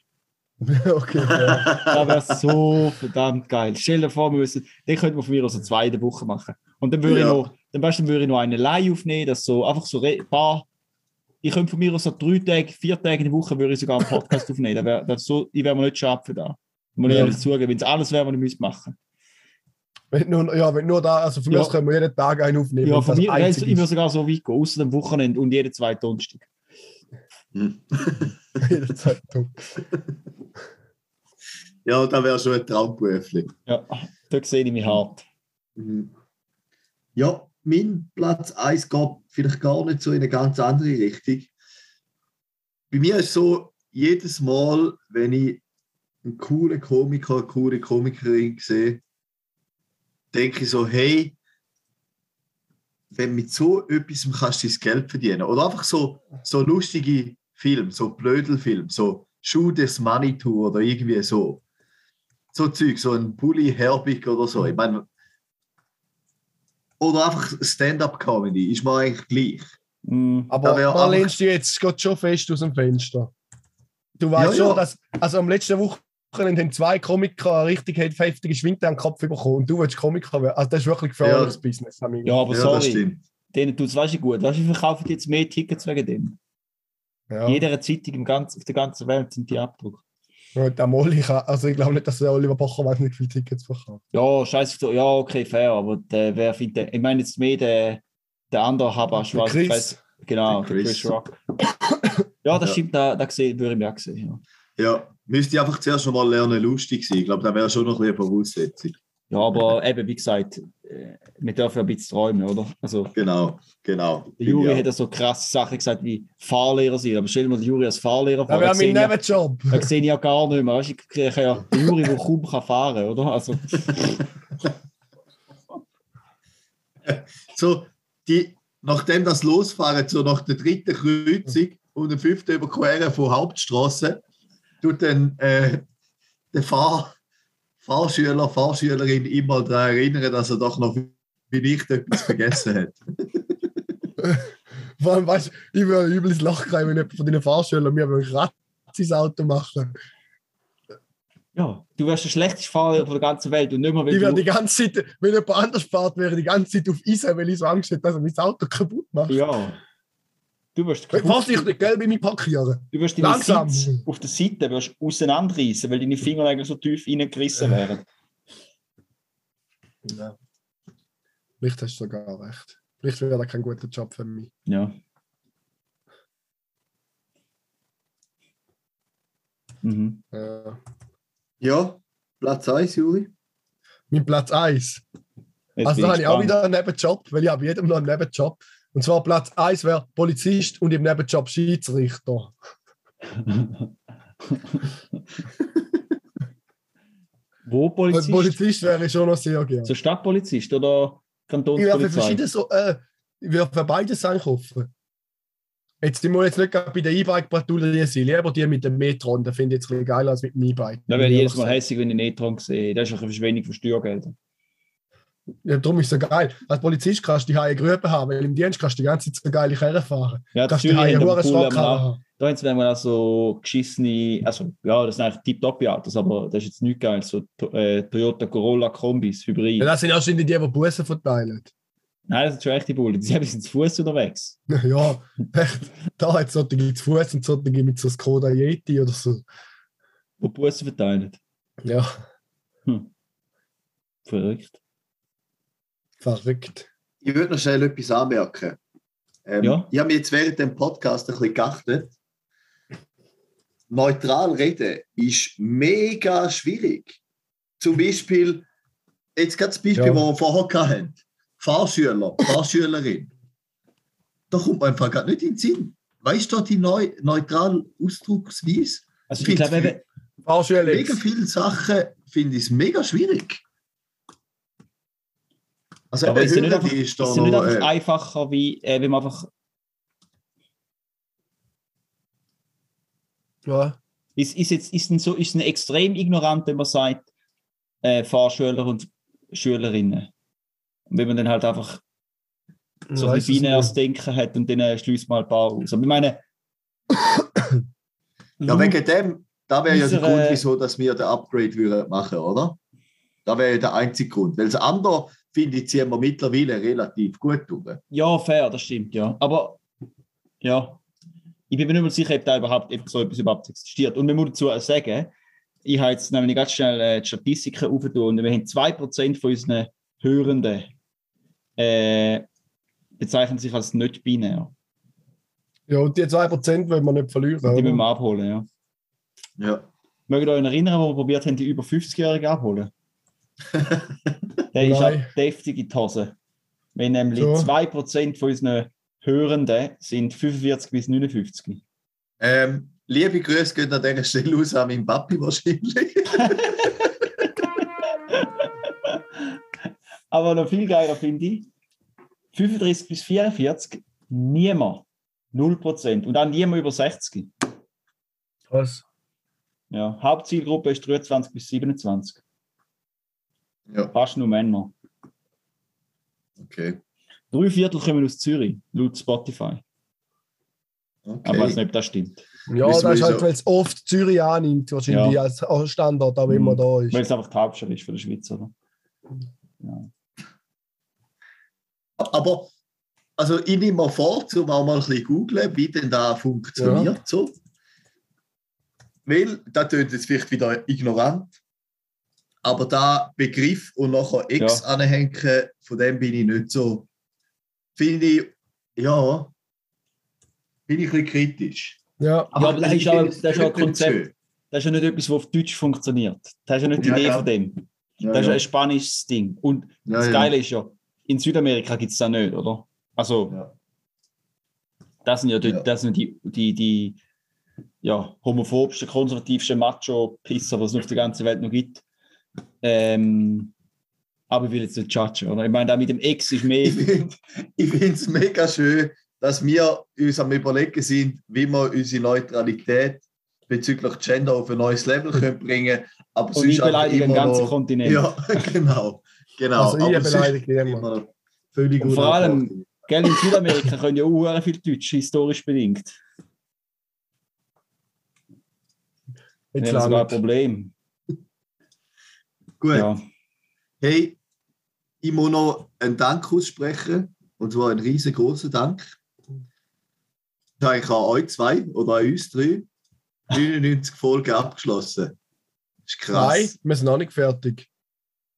Speaker 5: okay, ja.
Speaker 4: Das wäre so verdammt geil. Stell dir vor, wir müssen, den könnten wir von mir aus eine zweite Woche machen. Und dann würde
Speaker 3: Ja.
Speaker 4: ich noch, dann, dann würde ich noch eine Leih aufnehmen, dass so einfach so ein paar. Ich könnte von mir aus so drei Tage, vier Tage in der Woche würde ich sogar einen Podcast aufnehmen. Das wär, das so, ich wäre mir nicht schade für da. Muss ich
Speaker 5: Ja.
Speaker 4: ehrlich zugeben, wenn es alles wäre, was ich müsste machen.
Speaker 5: Wenn nur, ja, wenn nur da, also von mir
Speaker 4: Ja.
Speaker 5: aus können wir jeden Tag einen aufnehmen.
Speaker 4: Ja, von mir,
Speaker 5: einzig
Speaker 4: ich würde sogar so weit gehen, außer dem Wochenende und jeden zweiten Donnerstag.
Speaker 3: Hm.
Speaker 5: Jede Zeit.
Speaker 3: Ja, da wäre schon ein Traumberufli.
Speaker 4: Ja, da sehe ich mich hart.
Speaker 3: Mhm. Ja, mein Platz 1 geht vielleicht gar nicht so in eine ganz andere Richtung. Bei mir ist so, jedes Mal, wenn ich einen coolen Komiker, eine coole Komikerin sehe, denke ich so, hey, wenn mit so etwas kannst du dein Geld verdienen. Oder einfach so, so lustige Filme, so Blödelfilme, so Shoot this Money Tour oder irgendwie so. So Zeug, so ein Bully Herbig oder so. Ich meine, oder einfach Stand-up-Comedy, ist mir eigentlich gleich.
Speaker 4: Mm,
Speaker 5: Aber
Speaker 3: Da
Speaker 5: lehnst du jetzt gerade schon fest aus dem Fenster. Du weißt
Speaker 3: Ja,
Speaker 5: schon,
Speaker 3: ja.
Speaker 5: dass also am letzten Wochenende haben zwei Komiker eine richtig heftige Schwinte an den Kopf bekommen und du willst Komiker werden. Also das ist wirklich gefährliches
Speaker 3: Ja.
Speaker 5: Business. Amigo.
Speaker 4: ja, aber
Speaker 3: ja, das
Speaker 4: sorry,
Speaker 3: stimmt.
Speaker 4: denen tut es weißt du gut. Weißt du, wie verkaufen die jetzt mehr Tickets wegen dem?
Speaker 5: Ja.
Speaker 4: Jeder Zeitung im ganzen, auf der ganzen Welt sind die abgedruckt.
Speaker 5: Der Molly kann, also ich glaube nicht, dass der Oliver Pocher weiß nicht viele Tickets verkauft.
Speaker 4: Ja, scheiße, ja, okay, fair, aber der, wer findet, ich meine jetzt mehr der, der andere Habasch,
Speaker 5: Der
Speaker 4: was
Speaker 5: Chris.
Speaker 4: ich weiß- genau,
Speaker 3: Der
Speaker 4: der
Speaker 3: Chris.
Speaker 4: Chris Rock. ja, das
Speaker 3: Ja.
Speaker 4: stimmt, da, da gesehen, würde ich mir auch sehen. Ja.
Speaker 3: Ja, müsste ich einfach zuerst schon mal lernen, lustig sein. Ich glaube, da wäre schon noch ein bisschen eine Voraussetzung.
Speaker 4: ja, aber eben, wie gesagt, wir dürfen ja ein bisschen träumen, oder? Also,
Speaker 3: Genau, genau.
Speaker 4: der Juri
Speaker 3: Ja.
Speaker 4: hat ja so krasse Sachen gesagt wie Fahrlehrer sein, aber stell dir mal den Juri als Fahrlehrer vor. Sehe
Speaker 5: mein
Speaker 4: ich ja-
Speaker 5: Nebenjob.
Speaker 4: Da sehe ich ja gar nicht mehr. Weißt, ich kriege ja den Juri, der kaum kann fahren kann, oder? Also,
Speaker 3: So, die, nachdem das Losfahren so nach der dritten Kreuzung und der fünften Überqueren von Hauptstraße, tut dann äh, der Fahr Fahrschüler, Fahrschülerin immer daran erinnern, dass er doch noch vielleicht etwas vergessen hat.
Speaker 5: Vor allem, weißt du, ich würde übel ins Loch kriegen, wenn jemand von deinen Fahrschülern mir einen Kratz ins Auto machen.
Speaker 4: ja, du wärst der schlechteste Fahrer von der ganzen Welt und nicht mehr, wenn
Speaker 5: Ich wäre die ganze Zeit, wenn jemand anders fährt, wäre ich die ganze Zeit auf Eisen, weil ich so Angst hätte, dass er mein Auto kaputt macht.
Speaker 4: Ja. Du wirst,
Speaker 5: Vorsichtig, gell, bei mir parkieren.
Speaker 4: du wirst deine
Speaker 5: Langsam.
Speaker 4: Sitz auf der Seite wirst auseinanderreißen, weil deine Fingernägel so tief reingerissen wären.
Speaker 5: Ja. Vielleicht hast du sogar recht. Vielleicht wäre das kein guter Job für mich.
Speaker 4: Ja. Mhm.
Speaker 5: Äh,
Speaker 3: Ja, Platz 1, Juri.
Speaker 5: mein Platz 1.
Speaker 4: Jetzt
Speaker 5: Also da habe ich auch wieder einen Nebenjob, weil ich habe jedem noch einen Nebenjob. Und zwar Platz 1 wäre Polizist und im Nebenjob Schiedsrichter.
Speaker 4: Wo Polizist?
Speaker 5: Polizist wäre ich schon noch sehr gerne.
Speaker 4: So Stadtpolizist oder
Speaker 5: Ich wäre für
Speaker 4: Kantonspolizei?
Speaker 5: verschiedene so, äh, ich wäre für beides einkaufen. Jetzt, ich muss jetzt nicht gerade bei der E-Bike-Patrouille sein, lieber die mit dem Metron, da finde ich jetzt ein bisschen geiler als mit dem E-Bike.
Speaker 4: Da werde ich jedes Mal hässlich, wenn ich Netron sehe. Das ist eine Verschwendung von Steuergeldern.
Speaker 5: Ja, darum ist es so geil. Als Polizist kannst du die Haie Gröpe haben, weil im Dienst kannst du die ganze Zeit so geile Karren fahren.
Speaker 4: Ja,
Speaker 5: Kannst die Haie Schrock
Speaker 4: Mann.
Speaker 5: haben.
Speaker 4: Da haben sie auch so geschissene, also ja, das sind eigentlich tiptop Autos, aber das ist jetzt nicht geil. So äh, Toyota Corolla Kombis, Hybrid.
Speaker 5: Ja, das sind wahrscheinlich die, die Bussen verteilen.
Speaker 4: Nein, das sind schon echte Bullen. Die sind zu Fuß unterwegs.
Speaker 5: Ja, echt. Da hat es solche zu Fuß und solche mit so Skoda Yeti oder so.
Speaker 4: Die Busse verteilen.
Speaker 5: Ja,
Speaker 4: Verrückt.
Speaker 5: Verrückt.
Speaker 3: Ich würde noch schnell etwas anmerken. Ähm,
Speaker 4: Ja.
Speaker 3: Ich habe mich jetzt während dem Podcast ein bisschen geachtet. Neutral reden ist mega schwierig. Zum Beispiel, jetzt gerade das Beispiel,
Speaker 5: Ja.
Speaker 3: das wir vorher hatten. Fahrschüler, Fahrschülerin. Da kommt man einfach gerade nicht in den Sinn. Weißt du die neu, neutrale Ausdrucksweise?
Speaker 4: Also ich
Speaker 3: Find's
Speaker 4: glaube, eben,
Speaker 5: Fahrschule
Speaker 3: Mega viele Sachen finde ich es mega schwierig. Also
Speaker 4: aber ist es nicht einfach,
Speaker 3: ist
Speaker 4: ist nicht einfach
Speaker 3: äh,
Speaker 4: einfacher, wie äh, wenn man einfach.
Speaker 5: Ja.
Speaker 4: Ist, ist, jetzt, ist, denn so, ist denn extrem ignorant, wenn man sagt, äh, Fahrschüler und Schülerinnen? Und wenn man dann halt einfach so ein binäres. Denken hat und dann schließt mal ein paar aus. Aber ich meine,
Speaker 3: Ja, wegen dem, da wäre ja der Grund, wieso dass wir den Upgrade würden machen, oder? Da wäre ja der einzige Grund. Weil das andere, finde ich, ziehen wir mittlerweile relativ gut durch.
Speaker 4: ja, fair, das stimmt, ja. Aber ja, ich bin mir nicht mehr sicher, ob da überhaupt ob so etwas überhaupt existiert. Und man muss dazu auch sagen, ich habe jetzt nämlich ganz schnell äh, die Statistiken aufgetan und wir haben 2% von unseren Hörenden äh, bezeichnen sich als nicht binär.
Speaker 5: Ja, und die 2% wollen wir nicht verlieren.
Speaker 4: Die müssen wir abholen, ja.
Speaker 3: Ja.
Speaker 4: Mögt ihr euch erinnern, wo wir probiert haben, die über 50-Jährigen abholen? Der ist
Speaker 5: Nein.
Speaker 4: ab deftig in die Hose. Wenn nämlich
Speaker 5: So.
Speaker 4: 2% von unseren Hörenden sind 45 bis 59.
Speaker 3: Ähm, liebe Grüße gehen an dieser Stelle aus an meinen Papi wahrscheinlich.
Speaker 4: Aber noch viel geiler finde ich, 35 bis 44, niemand. 0%. Und dann niemand über 60.
Speaker 5: Krass.
Speaker 4: Ja. Hauptzielgruppe ist 23 bis 27.
Speaker 3: ja,
Speaker 4: Fast nur Männer.
Speaker 3: okay.
Speaker 4: Drei Viertel kommen aus Zürich, laut Spotify.
Speaker 3: okay.
Speaker 4: Aber ich weiß nicht, ob das stimmt.
Speaker 5: Ja,
Speaker 3: Wissen
Speaker 5: das ist halt, weil es oft Zürich annimmt, wahrscheinlich
Speaker 4: Ja.
Speaker 5: als Standort, auch wenn man da
Speaker 4: Weil
Speaker 5: ist.
Speaker 4: es einfach die Hauptstadt ist für die Schweiz, oder?
Speaker 3: Aber also ich nehme mal vor, um auch mal ein bisschen googeln, wie denn da funktioniert. So. Weil, da tönt jetzt vielleicht wieder ignorant, aber da Begriff und nachher X
Speaker 4: Ja.
Speaker 3: anhängen, von dem bin ich nicht so. Finde ich, ja, bin ich ein bisschen kritisch.
Speaker 5: Ja,
Speaker 4: aber das ist auch- das ist auch ein Konzept. Das ist ja nicht etwas, was auf Deutsch funktioniert. Das ist ja nicht die
Speaker 3: Ja,
Speaker 4: Idee
Speaker 3: ja.
Speaker 4: von dem.
Speaker 3: Ja,
Speaker 4: Das ist
Speaker 3: ja.
Speaker 4: ein spanisches Ding. Und
Speaker 3: Ja,
Speaker 4: das
Speaker 3: ja.
Speaker 4: Geile ist ja, in Südamerika gibt es das nicht, oder? Also,
Speaker 3: Ja.
Speaker 4: das sind ja, die,
Speaker 3: Ja.
Speaker 4: das sind die, die, die ja, homophobsten, konservativsten Macho-Pisser, was es auf der ganzen Welt noch gibt. Ähm, aber ich will jetzt nicht judgen, oder? Ich meine, da mit dem Ex ist mehr.
Speaker 3: Ich finde es mega schön, dass wir uns am Überlegen sind, wie wir unsere Neutralität bezüglich Gender auf ein neues Level können bringen aber
Speaker 4: Und
Speaker 3: sonst
Speaker 4: ich
Speaker 3: aber
Speaker 4: beleidige den
Speaker 3: immer
Speaker 4: ganzen
Speaker 3: noch-
Speaker 4: Kontinent.
Speaker 3: Ja, genau. genau.
Speaker 5: Also ich
Speaker 3: aber sonst
Speaker 5: beleidige
Speaker 3: immer
Speaker 5: jemanden.
Speaker 3: Völlig
Speaker 4: Und vor allem-. Gell, in Südamerika können ja auch viel Deutsch, historisch bedingt.
Speaker 5: Jetzt
Speaker 4: Ja, das ist sogar ein. Problem.
Speaker 3: Gut,
Speaker 4: Ja.
Speaker 3: hey, ich muss noch einen Dank aussprechen, und zwar einen riesengroßen Dank. Ich habe eigentlich an euch zwei oder an uns drei 99 Folgen abgeschlossen. Das ist krass.
Speaker 5: Nein, wir sind noch nicht fertig.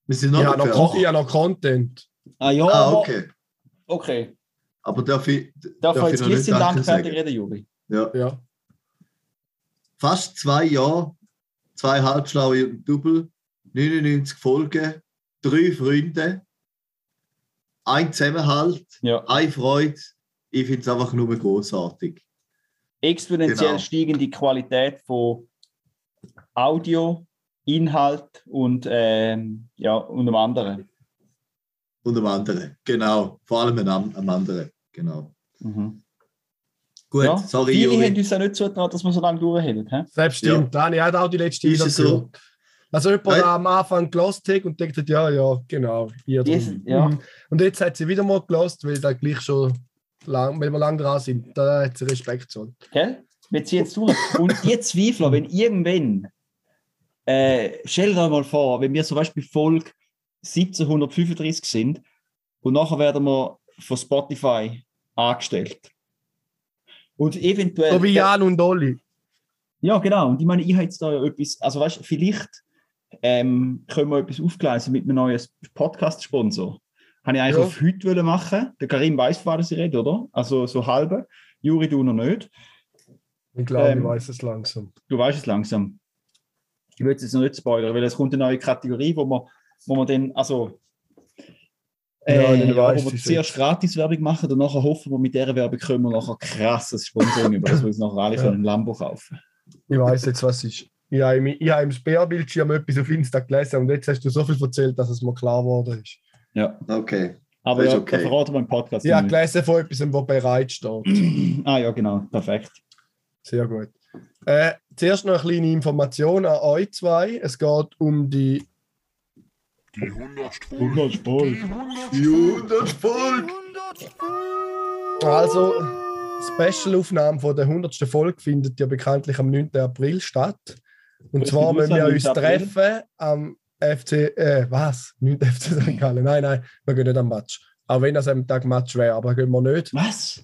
Speaker 3: Wir sind
Speaker 5: Ich
Speaker 3: noch
Speaker 5: noch,
Speaker 3: nicht fertig.
Speaker 5: ich habe noch Content.
Speaker 4: Ah ja,
Speaker 3: Ah, okay.
Speaker 4: okay.
Speaker 3: Aber darf ich,
Speaker 4: Darf man
Speaker 3: ich
Speaker 4: jetzt
Speaker 3: noch
Speaker 4: gleich Dank
Speaker 3: Danke
Speaker 4: fertig reden, Juri?
Speaker 3: Ja.
Speaker 5: Ja.
Speaker 3: Fast zwei Jahre, zwei halbschlaue Double, 99 Folgen, drei Freunde, ein Zusammenhalt,
Speaker 4: Ja.
Speaker 3: eine Freude. Ich finde es einfach nur großartig.
Speaker 4: Exponentiell
Speaker 3: Genau.
Speaker 4: steigende Qualität von Audio, Inhalt und ähm, ja, unter anderem.
Speaker 3: Und am anderen. Genau. Vor allem am, am anderen. Genau.
Speaker 4: Mhm.
Speaker 3: Gut,
Speaker 4: Ja,
Speaker 3: sorry,
Speaker 4: viele haben
Speaker 3: Juri.
Speaker 4: uns ja nicht zugetraut, dass wir so lange durchhalten.
Speaker 5: Selbst stimmt. Ja. Ich habe auch die letzte
Speaker 3: Ist es so?
Speaker 5: Also jemand, der am Anfang gelost hat und denkt, ja, ja, genau. Ihr
Speaker 4: Yes, ja.
Speaker 5: Mhm. Und jetzt hat sie wieder mal gelost, weil da gleich schon lang, weil wir lang dran sind. Da hat sie Respekt zollt.
Speaker 4: Gell? Wir ziehen jetzt durch. Und die Zweifler, wenn irgendwann, äh, stell dir mal vor, wenn wir zum Beispiel Folge 1735 sind und nachher werden wir von Spotify angestellt. Und eventuell.
Speaker 5: So wie Jan und Olli.
Speaker 4: Ja, genau. Und ich meine, ich habe jetzt da ja etwas, also weißt du, vielleicht ähm, können wir etwas aufgleisen mit einem neuen Podcast-Sponsor. Habe ich eigentlich
Speaker 5: Ja.
Speaker 4: auf heute wollen machen. Der Karim weiß, von was ich rede, oder? Also so halbe. Juri, du noch nicht.
Speaker 5: Ich glaube,
Speaker 4: Ähm,
Speaker 5: ich weiß es langsam.
Speaker 4: Du weißt es langsam. Ich will es jetzt noch nicht spoilern, weil es kommt eine neue Kategorie, wo man, wo man dann, also, äh, ja,
Speaker 5: weißt
Speaker 4: wo wir zuerst Gratis-Werbung machen und nachher hoffen wir, mit dieser Werbung können wir nachher krasses Sponsoring über, dass wir uns nachher alle
Speaker 5: Ja.
Speaker 4: können Lambo kaufen
Speaker 5: Ich weiß jetzt, was ist. Ich habe, im- ich habe im Sperrbildschirm etwas auf Insta gelesen und jetzt hast du so viel erzählt, dass es mir klar geworden ist.
Speaker 4: Ja,
Speaker 3: Okay.
Speaker 4: aber ja,
Speaker 3: ist okay.
Speaker 4: da verraten wir im Podcast.
Speaker 5: Ich habe
Speaker 4: nicht.
Speaker 5: gelesen von etwas, was bereit steht.
Speaker 4: Ah ja, genau, perfekt.
Speaker 5: Sehr gut. Äh, zuerst noch eine kleine Information an euch zwei. Es geht um die
Speaker 2: Die 100 Folge.
Speaker 4: 100 Spoil.
Speaker 2: Die 100
Speaker 3: 100 Folge!
Speaker 5: Also, Special-Aufnahme von der 100. Folge findet ja bekanntlich am 9. April statt. Und zwar müssen wir uns
Speaker 4: 9. April?
Speaker 5: treffen am FC, äh, was? Nicht FC St. Gallen. Nein, nein, wir gehen nicht am Match. Auch wenn das am Tag Match wäre, aber gehen wir nicht.
Speaker 4: Was?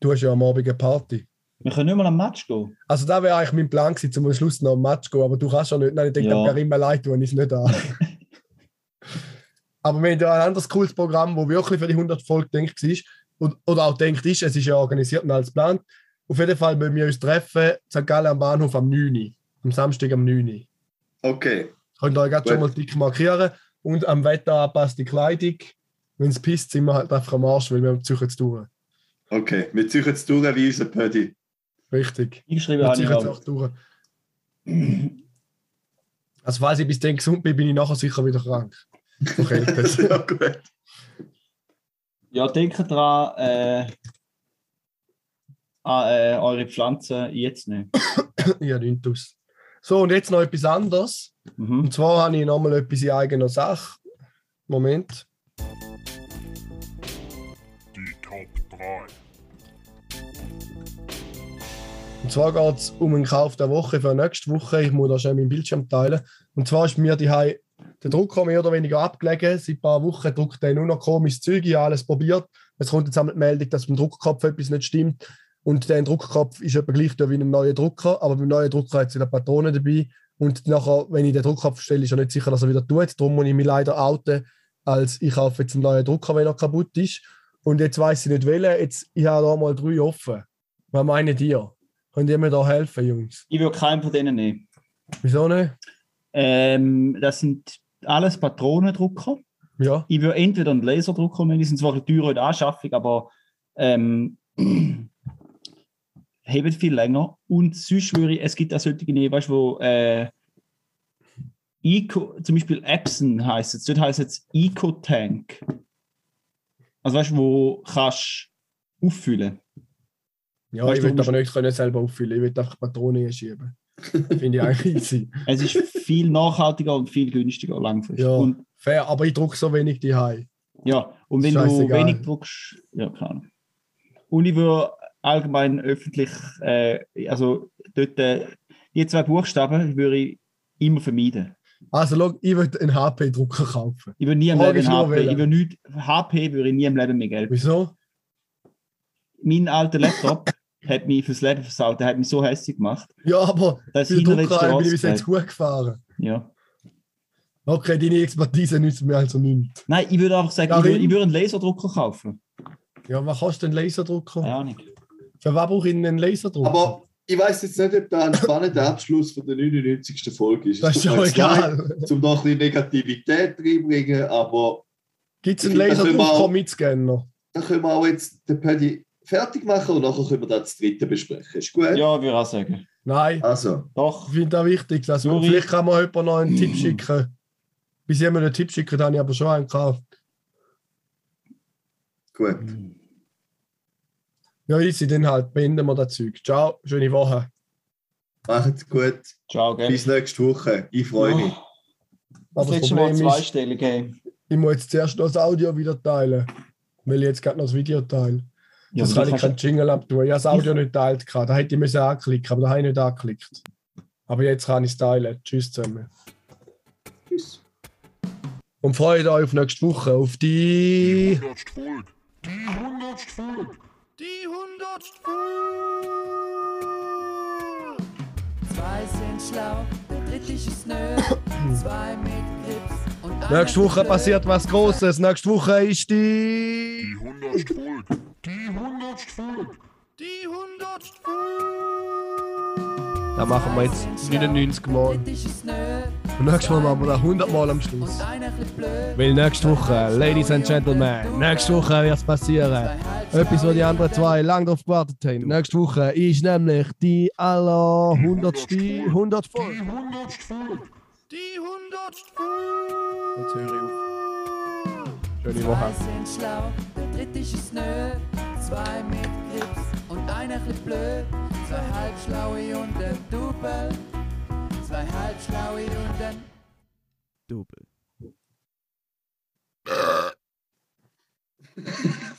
Speaker 5: Du hast ja am Abend eine Party.
Speaker 4: Wir können nicht mal am Match gehen.
Speaker 5: Also da wäre eigentlich mein Plan gewesen, zum Schluss noch am Match zu gehen, aber du kannst ja nicht. Nein, ich denke,
Speaker 4: Ja.
Speaker 5: wäre immer leid, wenn ich es nicht an. aber wir haben ja ein anderes cooles Programm, wo wirklich für die 100 Folge denkt war. Und, oder auch denkt ist, es ist ja organisiert und als geplant. Auf jeden Fall müssen wir uns treffen, St. Gallen am Bahnhof am 9. Uhr. Am Samstag am 9. Uhr.
Speaker 3: Okay.
Speaker 5: Könnt ihr euch gerade schon mal dick markieren. Und am Wetter angepasste Kleidung. Wenn es pisst, sind wir halt einfach am Arsch, weil wir ziehen jetzt durch.
Speaker 3: Okay. Wir ziehen jetzt durch wie unser Pödi.
Speaker 5: Richtig.
Speaker 4: Ich
Speaker 5: jetzt
Speaker 4: auch.
Speaker 5: auch durch. Also falls ich bis dann gesund bin, bin ich nachher sicher wieder krank. Verkältet.
Speaker 3: ja, gut.
Speaker 4: Ja, denkt dran, äh, an äh, eure Pflanzen jetzt nicht.
Speaker 5: ja, nichts aus. So, und jetzt noch etwas anderes.
Speaker 4: Mhm.
Speaker 5: Und zwar habe ich nochmal etwas in eigener Sache. Moment.
Speaker 2: Die Top 3.
Speaker 5: Und zwar geht es um einen Kauf der Woche für nächste Woche. Ich muss da schnell meinen Bildschirm teilen. Und zwar ist mir die der Drucker mehr oder weniger abgelegen. Seit ein paar Wochen druckt er nur noch komisches Zeug. Ich habe alles probiert. Es kommt jetzt einmal die Meldung, dass beim Druckkopf etwas nicht stimmt. Und der Druckkopf ist etwa gleich wie ein neuer Drucker. Aber beim neuen Drucker hat es wieder Patronen dabei. Und nachher, wenn ich den Druckkopf stelle, ist er nicht sicher, dass er wieder tut. Darum muss ich mich leider outen, als ich kaufe jetzt einen neuen Drucker, wenn er kaputt ist. Und jetzt weiß ich nicht wählen. Jetzt, ich habe da mal drei offen. Was meinen ihr? Könnt ihr mir da helfen, Jungs?
Speaker 4: Ich würde keinen von denen nehmen.
Speaker 5: Wieso nicht?
Speaker 4: Ähm, das sind alles Patronendrucker.
Speaker 5: Ja.
Speaker 4: Ich würde entweder einen Laserdrucker nehmen, die sind zwar teurer in der Anschaffung, aber ähm, haben viel länger. Und sonst würde ich, es gibt auch solche nehmen, weißt du, wo äh, Eco, zum Beispiel Epson heisst es, dort heisst es Eco-Tank. Also weißt du, wo kannst auffüllen.
Speaker 5: Ja,
Speaker 4: Weißt
Speaker 5: ich
Speaker 4: du,
Speaker 5: will
Speaker 4: du
Speaker 5: aber nicht können selber auffüllen. Ich will einfach Patronen schieben. Finde ich eigentlich easy.
Speaker 4: Es ist viel nachhaltiger und viel günstiger langfristig.
Speaker 5: Ja,
Speaker 4: Und
Speaker 5: fair, aber ich drucke so wenig die Hai.
Speaker 4: Ja, und wenn du wenig druckst, ja, keine Ahnung. Und ich würde allgemein öffentlich, äh, also dort, äh, die zwei Buchstaben würde ich immer vermeiden.
Speaker 5: Also, schau, ich will einen HP-Drucker kaufen.
Speaker 4: Ich würde nie im Leben HP, ich würde nicht, HP würde ich nie im Leben mehr Geld.
Speaker 5: Wieso?
Speaker 4: Mein alter Laptop hat mich fürs Leben versaut, der hat mich so hässlich gemacht.
Speaker 5: Ja, aber
Speaker 4: Das
Speaker 5: für Drucker bin ich bis jetzt gut gefahren.
Speaker 4: Ja.
Speaker 5: Okay, deine Expertise nützt mir also nichts.
Speaker 4: Nein, ich würde einfach sagen,
Speaker 5: Darin-
Speaker 4: ich würde, ich würde einen Laserdrucker kaufen.
Speaker 5: Ja, was kostet ein Laserdrucker?
Speaker 4: Keine Ahnung.
Speaker 5: Für was brauche ich einen Laserdrucker?
Speaker 3: Aber ich weiß jetzt nicht, ob da ein spannender Abschluss von der 99. Folge ist.
Speaker 5: das ist ja
Speaker 3: mir jetzt leid,
Speaker 5: egal.
Speaker 3: Um da ein bisschen Negativität reinbringen, aber
Speaker 5: Gibt es einen
Speaker 3: Da können wir auch-
Speaker 5: mit Scanner?
Speaker 3: dann können wir auch jetzt den Paddy fertig machen und nachher können wir das dritte besprechen. Ist gut?
Speaker 4: Ja, würde ich auch sagen.
Speaker 5: Nein,
Speaker 3: Also,
Speaker 4: Doch.
Speaker 5: ich finde das wichtig. Dass man, vielleicht kann man jemand noch einen Tipp schicken. Bis jemand einen Tipp schicken, habe ich aber schon einen gekauft.
Speaker 3: gut.
Speaker 5: Ja, easy, dann halt beenden wir das Zeug. Ciao, schöne Woche.
Speaker 3: Macht's gut.
Speaker 4: Ciao, gell?
Speaker 3: Bis nächste Woche. Ich freue mich.
Speaker 4: Das
Speaker 5: Aber das
Speaker 4: letzte Mal
Speaker 5: Problem ist,
Speaker 4: zweistellig, hey.
Speaker 5: ich muss jetzt zuerst noch das Audio wieder teilen. Weil ich jetzt gerade noch das Video teile.
Speaker 4: Ja,
Speaker 5: das kann ich
Speaker 4: kannst-
Speaker 5: kein Jingle abtun. Ich habe das Audio nicht geteilt. gehabt. Da hätte ich müssen anklicken, aber da habe ich nicht angeklickt. Aber jetzt kann ich es teilen. Tschüss zusammen.
Speaker 3: Tschüss.
Speaker 5: Und freut euch auf nächste Woche. Auf die.
Speaker 2: 100. Folge. Die 100. Folge.
Speaker 1: Die 100 Zwei sind schlau, der dritte ist nö. Zwei mit Grips und
Speaker 5: Nächste Woche passiert was Großes. Nächste Woche ist die.
Speaker 2: Die 100. Folge. Die 100. Folge.
Speaker 1: Die 100
Speaker 5: Da machen wir jetzt 99 Mal. Und nächstes Mal machen wir das 100 Mal am Schluss.
Speaker 1: Und einer ein bisschen blöd.
Speaker 5: Weil nächste Woche, Ladies and Gentlemen, nächste Woche wird es passieren. Etwas, wo die anderen zwei lange drauf gewartet haben. Nächste Woche ist nämlich die aller 100. 100 Folge.
Speaker 2: Die 100. Folge.
Speaker 1: Die 100
Speaker 5: Jetzt höre ich auf. Schöne
Speaker 1: Zwei
Speaker 5: Woche.
Speaker 1: sind schlau, der dritte ist nö. Zwei mit Grips und einer ist blöd. Zwei halbschlaue und ein Double. Zwei halbschlaue und ein Double.